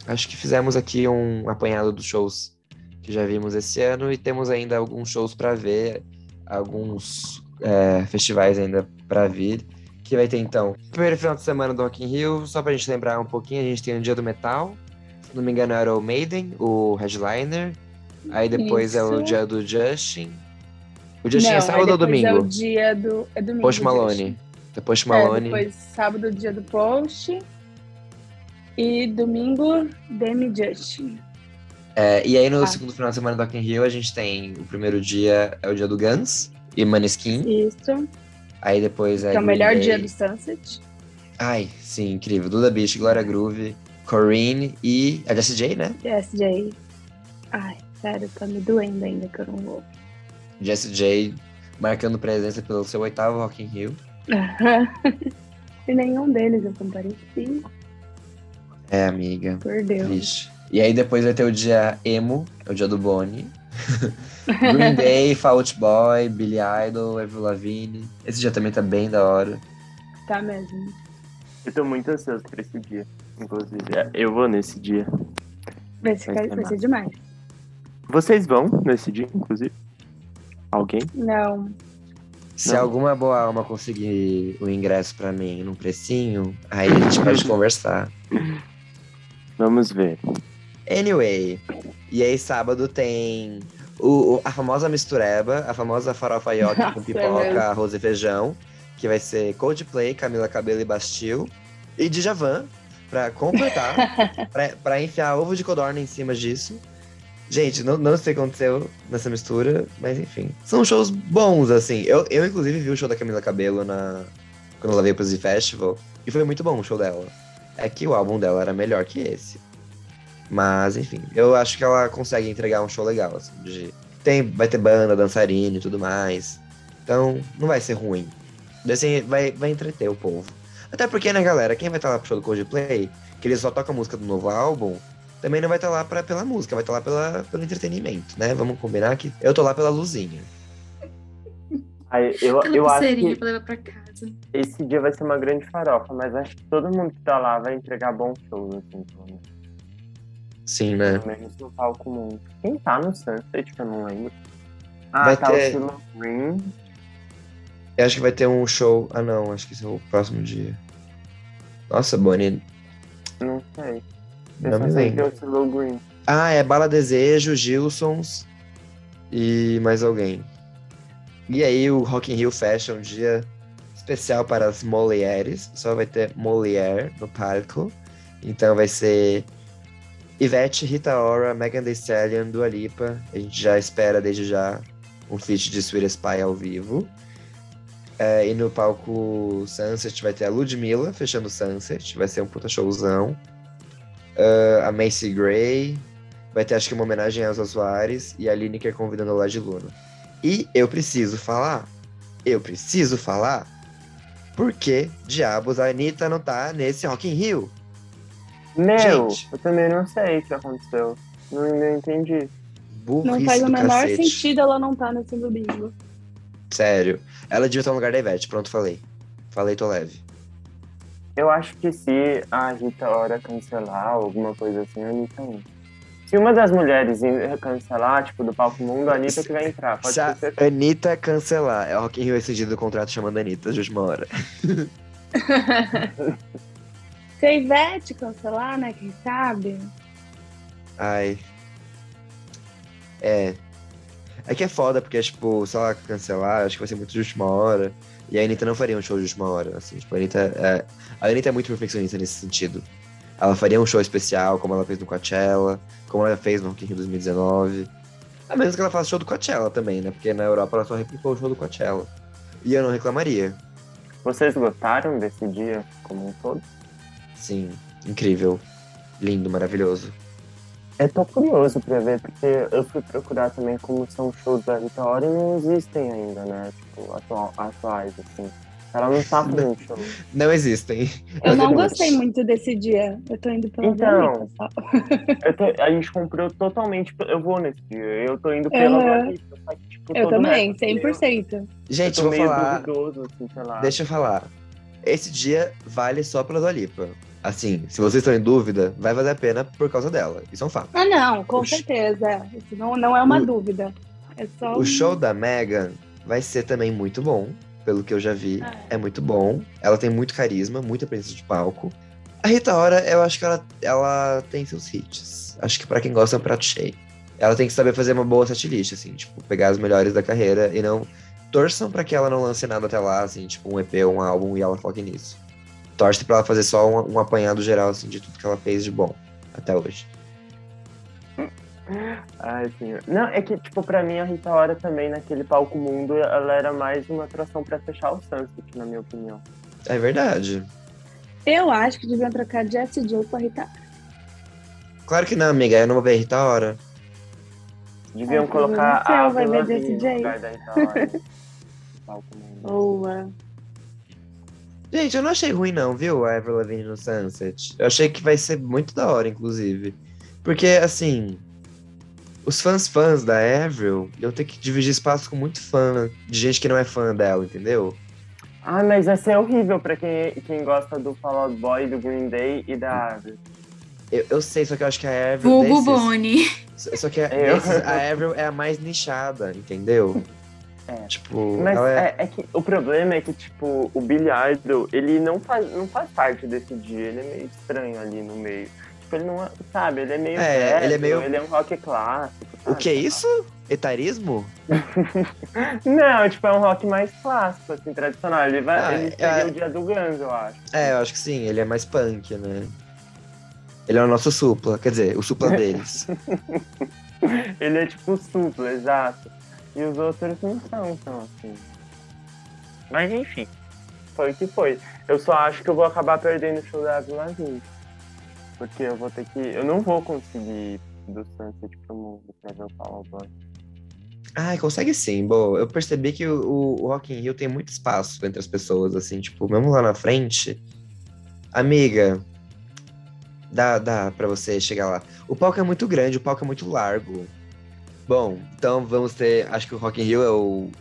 Acho que fizemos aqui um apanhado dos shows que já vimos esse ano e temos ainda alguns shows para ver, alguns é, festivais ainda para vir. Que vai ter então, primeiro final de semana do Rock in Rio, só pra gente lembrar um pouquinho, a gente tem o Dia do Metal. Se não me engano, era o Maiden, o headliner. Aí depois é o Isso. dia do Justin. O Justin Não, é sábado ou domingo? É o dia do. É domingo. Post Malone. Depois É, Malone. depois sábado, o dia do Post. E domingo, Demi Justin. É, e aí no Ah. segundo final de semana do Rock in Rio a gente tem o primeiro dia é o dia do Guns e Maneskin. Isso. Aí depois é Que é o melhor Day. dia do Sunset. Ai, sim, incrível. Duda Beach, Gloria Groove, Corinne e a Jessie J, né? SJ. Ai, sério, tá me doendo ainda que eu não vou. Jessie J marcando presença pelo seu oitavo Rock in Rio. e nenhum deles eu compareci, É, amiga. por Deus. Vixe. E aí depois vai ter o dia emo, é o dia do Bonnie. Green Day, Fall Out Boy, Billy Idol, Avril Lavigne. Esse dia também tá bem da hora. Tá mesmo. Eu tô muito ansioso pra esse dia, inclusive. É, Eu vou nesse dia. Vai, ficar, ser vai ser demais. Vocês vão nesse dia, inclusive? Alguém? Não. Se Não. alguma boa alma conseguir o ingresso pra mim num precinho, aí a gente pode conversar. Vamos ver. Anyway, e aí sábado tem o, a famosa mistureba, a famosa farofa ioki com Nossa, é pipoca, mesmo. arroz e feijão, que vai ser Coldplay, Camila Cabello e Bastil, e Djavan, pra completar, pra, pra enfiar ovo de codorna em cima disso. Gente, não, não sei o que aconteceu nessa mistura, mas enfim. São shows bons, assim. Eu, eu inclusive, vi o show da Camila Cabello na, quando ela veio pro Z Festival, e foi muito bom o show dela. É que o álbum dela era melhor que esse. Mas, enfim, eu acho que ela consegue entregar um show legal, assim, de... Tem, vai ter banda, dançarina e tudo mais. Então, não vai ser ruim. Assim, vai, vai entreter o povo. Até porque, né, galera, quem vai estar lá pro show do Coldplay, que eles só tocam a música do novo álbum, também não vai estar lá pra, pela música, vai estar lá pela, pelo entretenimento, né? Vamos combinar que eu tô lá pela luzinha. Aí, eu, eu acho que pra levar pra casa. esse dia vai ser uma grande farofa, mas acho que todo mundo que tá lá vai entregar bons shows, assim, pelo menos. Sim, né? Pelo menos no palco muito. Quem tá no Sunset, que eu não lembro. Ah, Vai tá ter- o Silo Green. Eu acho que vai ter um show. Ah, não, acho que esse é o próximo dia. Nossa, Bonnie, Não sei. Eu não me sei que é lembro. Green. Ah, é Bala Desejo, Gilsons e mais alguém. E aí o Rock in Rio fecha um dia especial para as Molieres. Só vai ter Molière no palco. Então vai ser Ivete, Rita Ora, Megan Thee Stallion, Dua Lipa. A gente já espera desde já um feat de Sweet Spy ao vivo. É, e no palco Sunset vai ter a Ludmilla fechando o Sunset. Vai ser um puta showzão. Ah, a Macy Gray, Vai ter, acho que, uma homenagem a Elsa Soares e a Lineker convidando Lá de Luna. E eu preciso falar, eu preciso falar, por que diabos a Anitta não tá nesse Rock in Rio? Meu, Gente. eu também não sei o que aconteceu. Não, não entendi. Burrice Não faz o do menor cacete. sentido ela não tá nesse domingo. Sério. Ela devia estar no lugar da Ivete. Pronto, falei. Falei, tô leve. Eu acho que se a Rita Ora cancelar alguma coisa assim, a Anitta entra. Se uma das mulheres cancelar, tipo, do palco mundo, a Anitta que vai entrar. Pode Se a. Anitta cancelar, é o Rock in Rio rescindido do contrato chamando a Anitta de última hora. Se a Ivete cancelar, né? Quem sabe? Ai. É. É que é foda, porque, tipo, se ela cancelar, acho que vai ser muito de última hora. E a Anitta não faria um show de última hora, assim. Tipo, a Anitta é, a Anitta é muito perfeccionista nesse sentido. Ela faria um show especial, como ela fez no Coachella, como ela fez no Rock in Rio 2019. A menos que ela faça show do Coachella também, né? Porque na Europa ela só replicou o show do Coachella. E eu não reclamaria. Vocês gostaram desse dia como um todo? Sim, incrível. Lindo, maravilhoso. Eu tô curioso pra ver, porque eu fui procurar também como são shows da Rita Ora e não existem ainda, né? Tipo, atual, atuais, assim. Ela não tá fazendo show. Não existem. Eu não gostei muito desse dia. Eu tô indo pela Então. Anitta, só. Eu tô- a gente comprou totalmente. Eu vou nesse dia. Eu tô indo pela Aham. Anitta, só que, tipo, Eu também, resto, eu- 100%. Gente, Eu eu tô vou meio falar. duvidoso, assim, sei lá. Deixa eu falar. Esse dia vale só pela Dua Lipa. Assim, se vocês estão em dúvida, vai valer a pena por causa dela. Isso é um fato. Ah, não, com O certeza. Isso não, não é uma O- dúvida. É só O um- show da Megan vai ser também muito bom, pelo que eu já vi. Ah. É muito bom. Ela tem muito carisma, muita presença de palco. A Rita Ora, eu acho que ela, ela tem seus hits. Acho que pra quem gosta é um prato cheio. Ela tem que saber fazer uma boa setlist, assim, tipo, pegar as melhores da carreira e não. Torçam pra que ela não lance nada até lá, assim, tipo, um EP, um álbum e ela foque nisso. Torce pra ela fazer só um, um apanhado geral, assim, de tudo que ela fez de bom até hoje. Ai, senhor. Não, é que, tipo, pra mim a Rita Ora também, naquele palco mundo, ela era mais uma atração pra fechar o Sunset, na minha opinião. É verdade. Eu acho que deviam trocar Jessie Joe com a Rita. Claro que não, amiga, eu não vou ver a Rita Ora. Deviam Ah, colocar a vai Avril ver Lavigne desse no Gente, eu não achei ruim não, viu? A Avril Lavigne no Sunset. Eu achei que vai ser muito da hora, inclusive. Porque, assim, os fãs fãs da Avril iam ter que dividir espaço com muito fã, de gente que não é fã dela, entendeu? Ah, mas vai ser horrível pra quem, quem gosta do Fall Out Boy, do Green Day e da Avril. Eu, eu sei, só que eu acho que a Avril Vulgo desses, Boni. só só que a, Eu. desses, a Avril é a mais nichada, entendeu? É. Tipo, Mas é... é, é que o problema é que, tipo, o Billy Idol, ele não faz, não faz parte desse dia, ele é meio estranho ali no meio. Tipo, ele não é, sabe, ele é meio É, ele é meio- ele é um rock clássico. O sabe? que é isso? Etarismo? Não, tipo, é um rock mais clássico, assim, tradicional. Ele, vai, Ah, ele é- seria o dia do Guns, eu acho. É, eu acho que sim, ele é mais punk, né? Ele é o nosso supla, quer dizer, o supla deles. Ele é tipo supla, exato. E os outros não são tão assim. Mas enfim, foi o que foi. Eu só acho que eu vou acabar perdendo o show da Avril. Porque eu vou ter que. Eu não vou conseguir ir do Sunset pro mundo pra ver o Out Boy. Consegue sim, boa. Eu percebi que o, o, o Rock in Rio tem muito espaço entre as pessoas, assim, tipo, mesmo lá na frente. Amiga, dá, dá pra você chegar lá. O palco é muito grande, o palco é muito largo. Bom, então vamos ter. Acho que o Rock in Rio é o,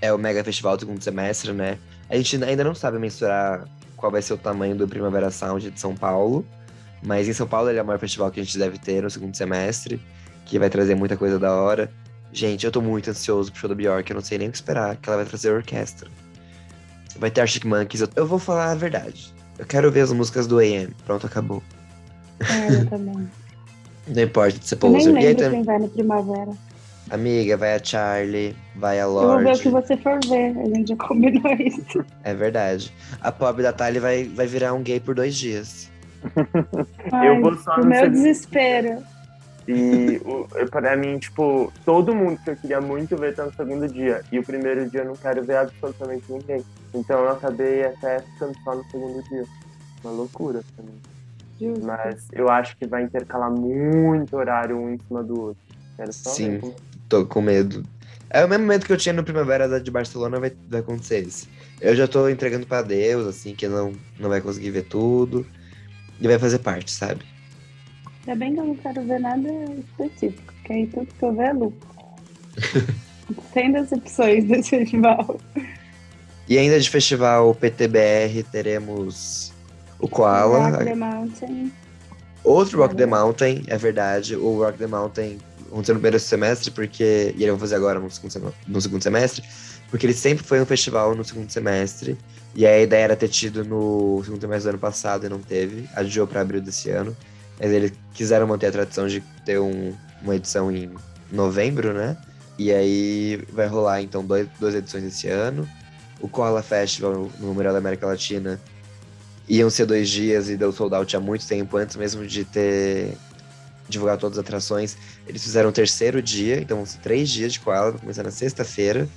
é o mega festival do segundo semestre, né? A gente ainda não sabe mensurar qual vai ser o tamanho do Primavera Sound de São Paulo. Mas em São Paulo ele é o maior festival que a gente deve ter no segundo semestre, que vai trazer muita coisa da hora. Gente, eu tô muito ansioso pro show da Bjork, eu não sei nem o que esperar, que ela vai trazer orquestra. Vai ter Arctic Monkeys, eu, eu vou falar a verdade. Eu quero ver as músicas do AM. Pronto, acabou. É, eu também. Não importa de ser Eu nem poser. E aí, lembro quem vai no Primavera. Amiga, vai a Charlie, vai a Eu vou ver o Lorde. que você for ver. A gente já combinou isso. É verdade. A pobre da Thalie vai, vai virar um gay por dois dias. Ai, vou só no meu desespero. E o, pra mim, tipo, todo mundo que eu queria muito ver tá no segundo dia. E o primeiro dia eu não quero ver absolutamente ninguém. Então eu acabei até ficando só no segundo dia. Uma loucura pra mim. Justo. Mas eu acho que vai intercalar muito horário um em cima do outro. Quero só Sim. ver como- Tô com medo. É o mesmo medo que eu tinha no Primavera da- de Barcelona vai, vai acontecer esse. Eu já tô entregando pra Deus, assim, que não, não vai conseguir ver tudo. E vai fazer parte, sabe? Ainda bem que eu não quero ver nada específico, porque aí tudo que eu ver é lucro. Sem decepções desse festival. E ainda de festival PTBR teremos o Koala, Black The Mountain. Outro Rock the Mountain, é verdade. O Rock the Mountain aconteceu no primeiro semestre, porque. E ele vai fazer agora no segundo, no segundo semestre, porque ele sempre foi um festival no segundo semestre. E a ideia era ter tido no segundo semestre do ano passado e não teve. Adiou para abril desse ano. Mas eles quiseram manter a tradição de ter um- uma edição em novembro, né? E aí vai rolar então dois, duas edições esse ano. O Koala Festival no Memorial da América Latina iam ser dois dias e deu sold out há muito tempo antes mesmo de ter divulgado todas as atrações. Eles fizeram o terceiro dia, então três dias de Koala, vai começar na sexta-feira.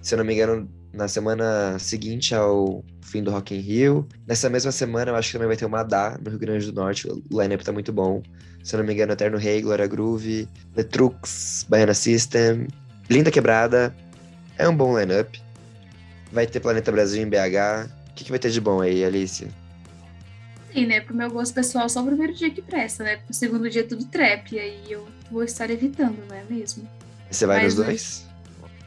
Se eu não me engano, na semana seguinte ao fim do Rock in Rio. Nessa mesma semana, eu acho que também vai ter uma DA no Rio Grande do Norte. O line-up tá muito bom. Se eu não me engano, Eterno Rei, Glória Groove, Letrux, Baiana System, Linda Quebrada. É um bom line-up. Vai ter Planeta Brasil em BH. O que, que vai ter de bom aí, Alice? Sim, né? Pro meu gosto pessoal, só o primeiro dia que presta, né? Pro segundo dia é tudo trap, e aí eu vou estar evitando, não é mesmo? Você vai Mas, nos né? dois?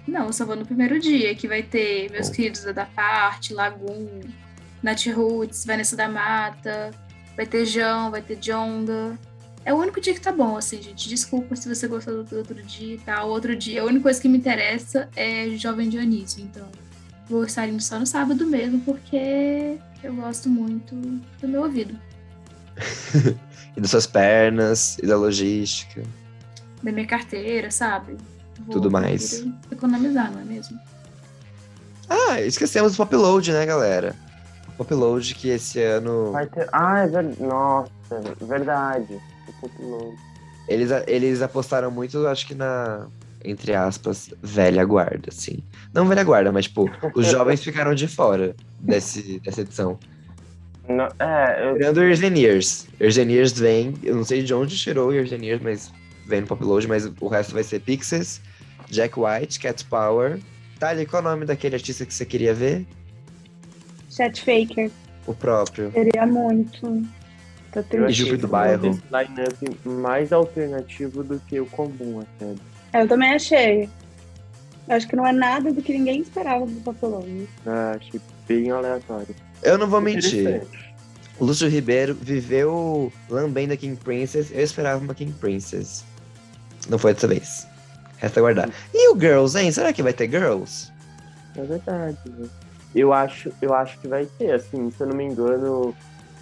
Não, eu só vou no primeiro dia, que vai ter meus Bom. queridos da Parte, Lagoon, Nat Roots, Vanessa da Mata, vai ter João, vai ter Jonga. É o único dia que tá bom, assim, gente. Desculpa se você gostou do outro dia e tal. Outro dia, a única coisa que me interessa é Jovem Dionísio, então vou estar indo só no sábado mesmo, porque eu gosto muito do meu ouvido, E das suas pernas, e da logística. da minha carteira, sabe? Vou- Tudo mais. Economizar, não é mesmo? Ah, esquecemos do Pop Load, né, galera? O Pop Load que esse ano Vai ter. Ah, é verdade. Nossa, é verdade. Eu tô louco. eles, eles apostaram muito, acho que na, entre aspas, velha guarda, assim. Não velha guarda, mas, tipo, os jovens ficaram de fora desse, dessa edição. Não, é, eu, Tirando o. Engineers vem, eu não sei de onde tirou o Engineers, mas vem no Pop Load, mas o resto vai ser Pixies, Jack White, Cat Power. Tali, qual é o nome daquele artista que você queria ver? Chat Faker. O próprio. Queria muito. Tô eu triste. E Júpiter do Bairro. line-up mais alternativo do que o comum, até. Eu também achei. Eu acho que não é nada do que ninguém esperava do Papelão. Ah, achei bem aleatório. Eu não vou mentir. Lúcio Ribeiro viveu lambendo a King Princess. Eu esperava uma King Princess. Não foi dessa vez. Resta aguardar. E o Girls, hein? Será que vai ter Girls? É verdade. né? Eu acho, eu acho que vai ter, assim, se eu não me engano,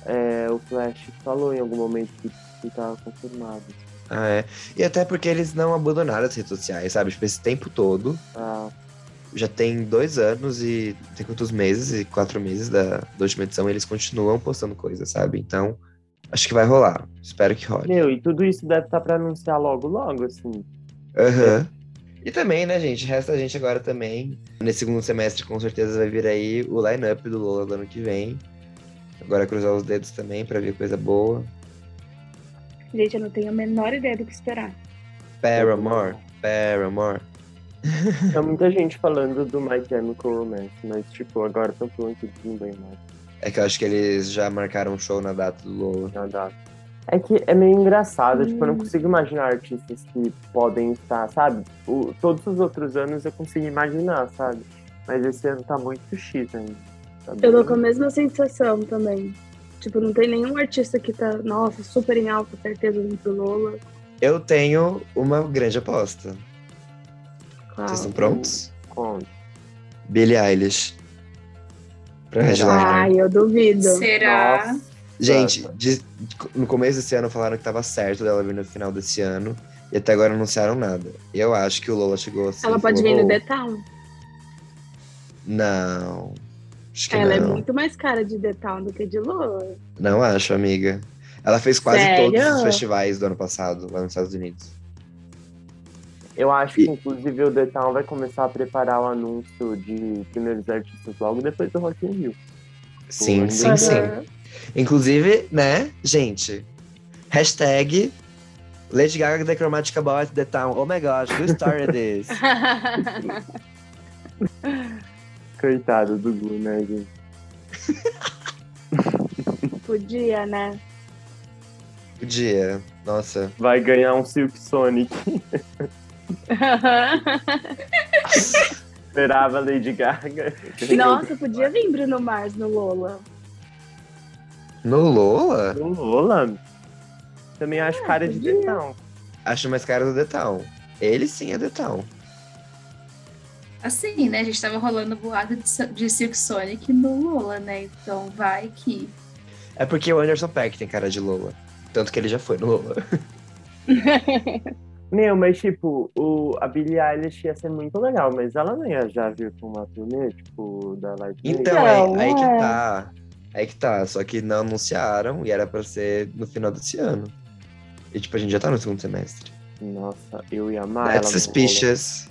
é, o Flash falou em algum momento que, que tava confirmado. Ah, é. E até porque eles não abandonaram as redes sociais, sabe? Tipo, esse tempo todo. Ah, Já tem dois anos e tem quantos meses? E quatro meses da, da última edição. Eles continuam postando coisas, sabe? Então, acho que vai rolar. Espero que role. meu, e tudo isso deve estar pra anunciar logo, logo, assim. Aham. E também, né, gente? Resta a gente agora também. Nesse segundo semestre, com certeza, vai vir aí o line-up do Lola do ano que vem. Agora cruzar os dedos também pra ver coisa boa. Gente, eu não tenho a menor ideia do que esperar. Paramore, Paramore. Tem muita gente falando do My Chemical Romance, mas, tipo, agora estão falando que não vem mais É que eu acho que eles já marcaram um show na data do Lola. na data. É que é meio engraçado, tipo, eu não Hum. consigo imaginar artistas que podem estar, sabe? O, todos os outros anos eu consigo imaginar, sabe? Mas esse ano tá muito X ainda. tá Eu tô bem- com a mesma sensação também. Tipo, não tem nenhum artista que tá, nossa, super em alta, certeza, vindo pro Lola. Eu tenho uma grande aposta. Claro. Vocês estão prontos? Conta. Billie Eilish. Pra headliner. Ai, eu duvido. Será? Nossa. Gente, de- no começo desse ano falaram que tava certo dela vir no final desse ano. E até agora anunciaram nada. Eu acho que o Lola chegou assim. Ela pode falou, vir no "Oh, The Town. Não. Acho que Ela é não. muito mais cara de The Town do que de Lola. Não acho, amiga. Ela fez quase Sério? todos os festivais do ano passado lá nos Estados Unidos. Eu acho que, inclusive, o The Town vai começar a preparar o anúncio de primeiros artistas logo depois do Rock in Rio. Sim, ainda sim, não. sim. Inclusive, né, gente? Hashtag Lady Gaga The Chromatica Boy at the Town. Oh my gosh, who started this? Coitado do Gu, né, gente? Podia, né? Podia. Nossa. Vai ganhar um Silk Sonic. Esperava Lady Gaga. Nossa, podia vir Bruno Mars no Lola. No Lola? No Lola? Também acho cara de podia. detão. Acho mais cara do Detal. Ele sim é Detal. Assim, né? A gente tava rolando boato de, de Silk Sonic no Lola, né? Então vai que. É porque o Anderson Peck tem cara de Lola. Tanto que ele já foi no Lola. Meu, mas tipo, o, a Billie Eilish ia ser muito legal, mas ela não ia já vir pra uma turnê, tipo, da Light Aid? Então, aí, aí que é. tá. Aí que tá. Só que não anunciaram e era pra ser no final desse ano. E tipo, a gente já tá no segundo semestre. Nossa, eu ia amar That's ela suspicious.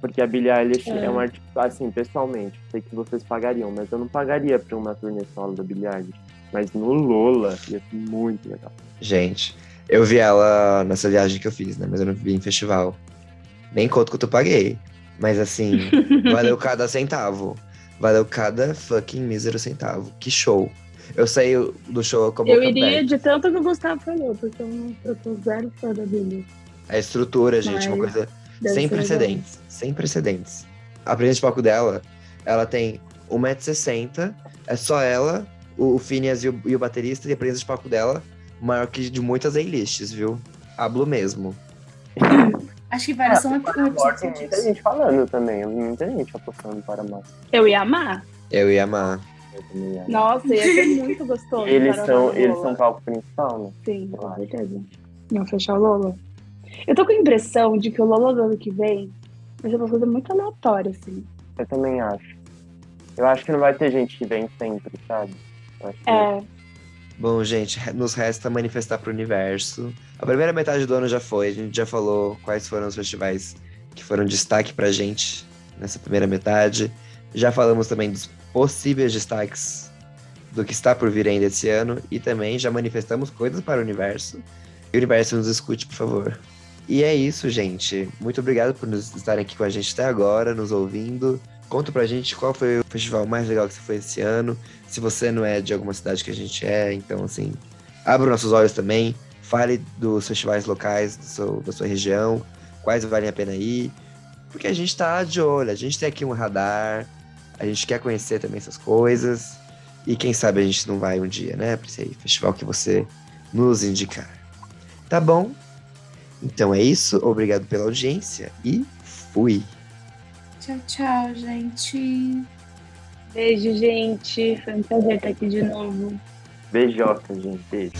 Porque a Billie Eilish é. É. uma artista, assim, pessoalmente, sei que vocês pagariam, mas eu não pagaria pra uma turnê solo da Billie Eilish. Mas no Lola ia ser muito legal. Gente, eu vi ela nessa viagem que eu fiz, né? Mas eu não vi em festival. Nem conto quanto eu paguei. Mas assim, valeu cada centavo. Valeu cada fucking mísero centavo. Que show. Eu saí do show com a boca Eu iria aberta. de tanto que o Gustavo falou, porque eu, não, eu tô zero fã da Billy. A estrutura, gente, uma Mas coisa Deve sem precedentes. Sem precedentes. A presença de palco dela, ela tem 1,60m, é só ela, o, o Phineas e o, e o baterista, e a presença de palco dela maior que de muitas A-lists, viu? Hablo mesmo. Acho que várias são Agora tem episódios muita gente falando também, muita gente apostando para mais. legal. Eu ia amar. Eu ia amar. Eu também ia. Nossa, ia ser muito gostoso. Eles são, o eles são palco principal, né? Sim, com certeza. Não fechar o Lola. Eu tô com a impressão de que o Lola do ano que vem vai ser uma coisa muito aleatória, assim. Eu também acho. Eu acho que não vai ter gente que vem sempre, sabe? Que É, Bom, gente, nos resta manifestar pro universo. A primeira metade do ano já foi, a gente já falou quais foram os festivais que foram destaque pra gente nessa primeira metade. Já falamos também dos possíveis destaques do que está por vir ainda esse ano e também já manifestamos coisas para o universo. E o universo nos escute, por favor. E é isso, gente. Muito obrigado por nos estarem aqui com a gente até agora, nos ouvindo. Conta pra gente qual foi o festival mais legal que você foi esse ano. Se você não é de alguma cidade que a gente é, então assim, abra os nossos olhos também. Fale dos festivais locais do seu- da sua região, quais valem a pena ir. Porque a gente tá de olho, a gente tem aqui um radar, a gente quer conhecer também essas coisas. E quem sabe a gente não vai um dia, né, pra esse festival que você nos indicar. Tá bom? Então é isso, obrigado pela audiência e fui! Tchau, tchau, gente. beijo, gente. Foi um prazer estar aqui de novo. Beijoca, gente. Beijo.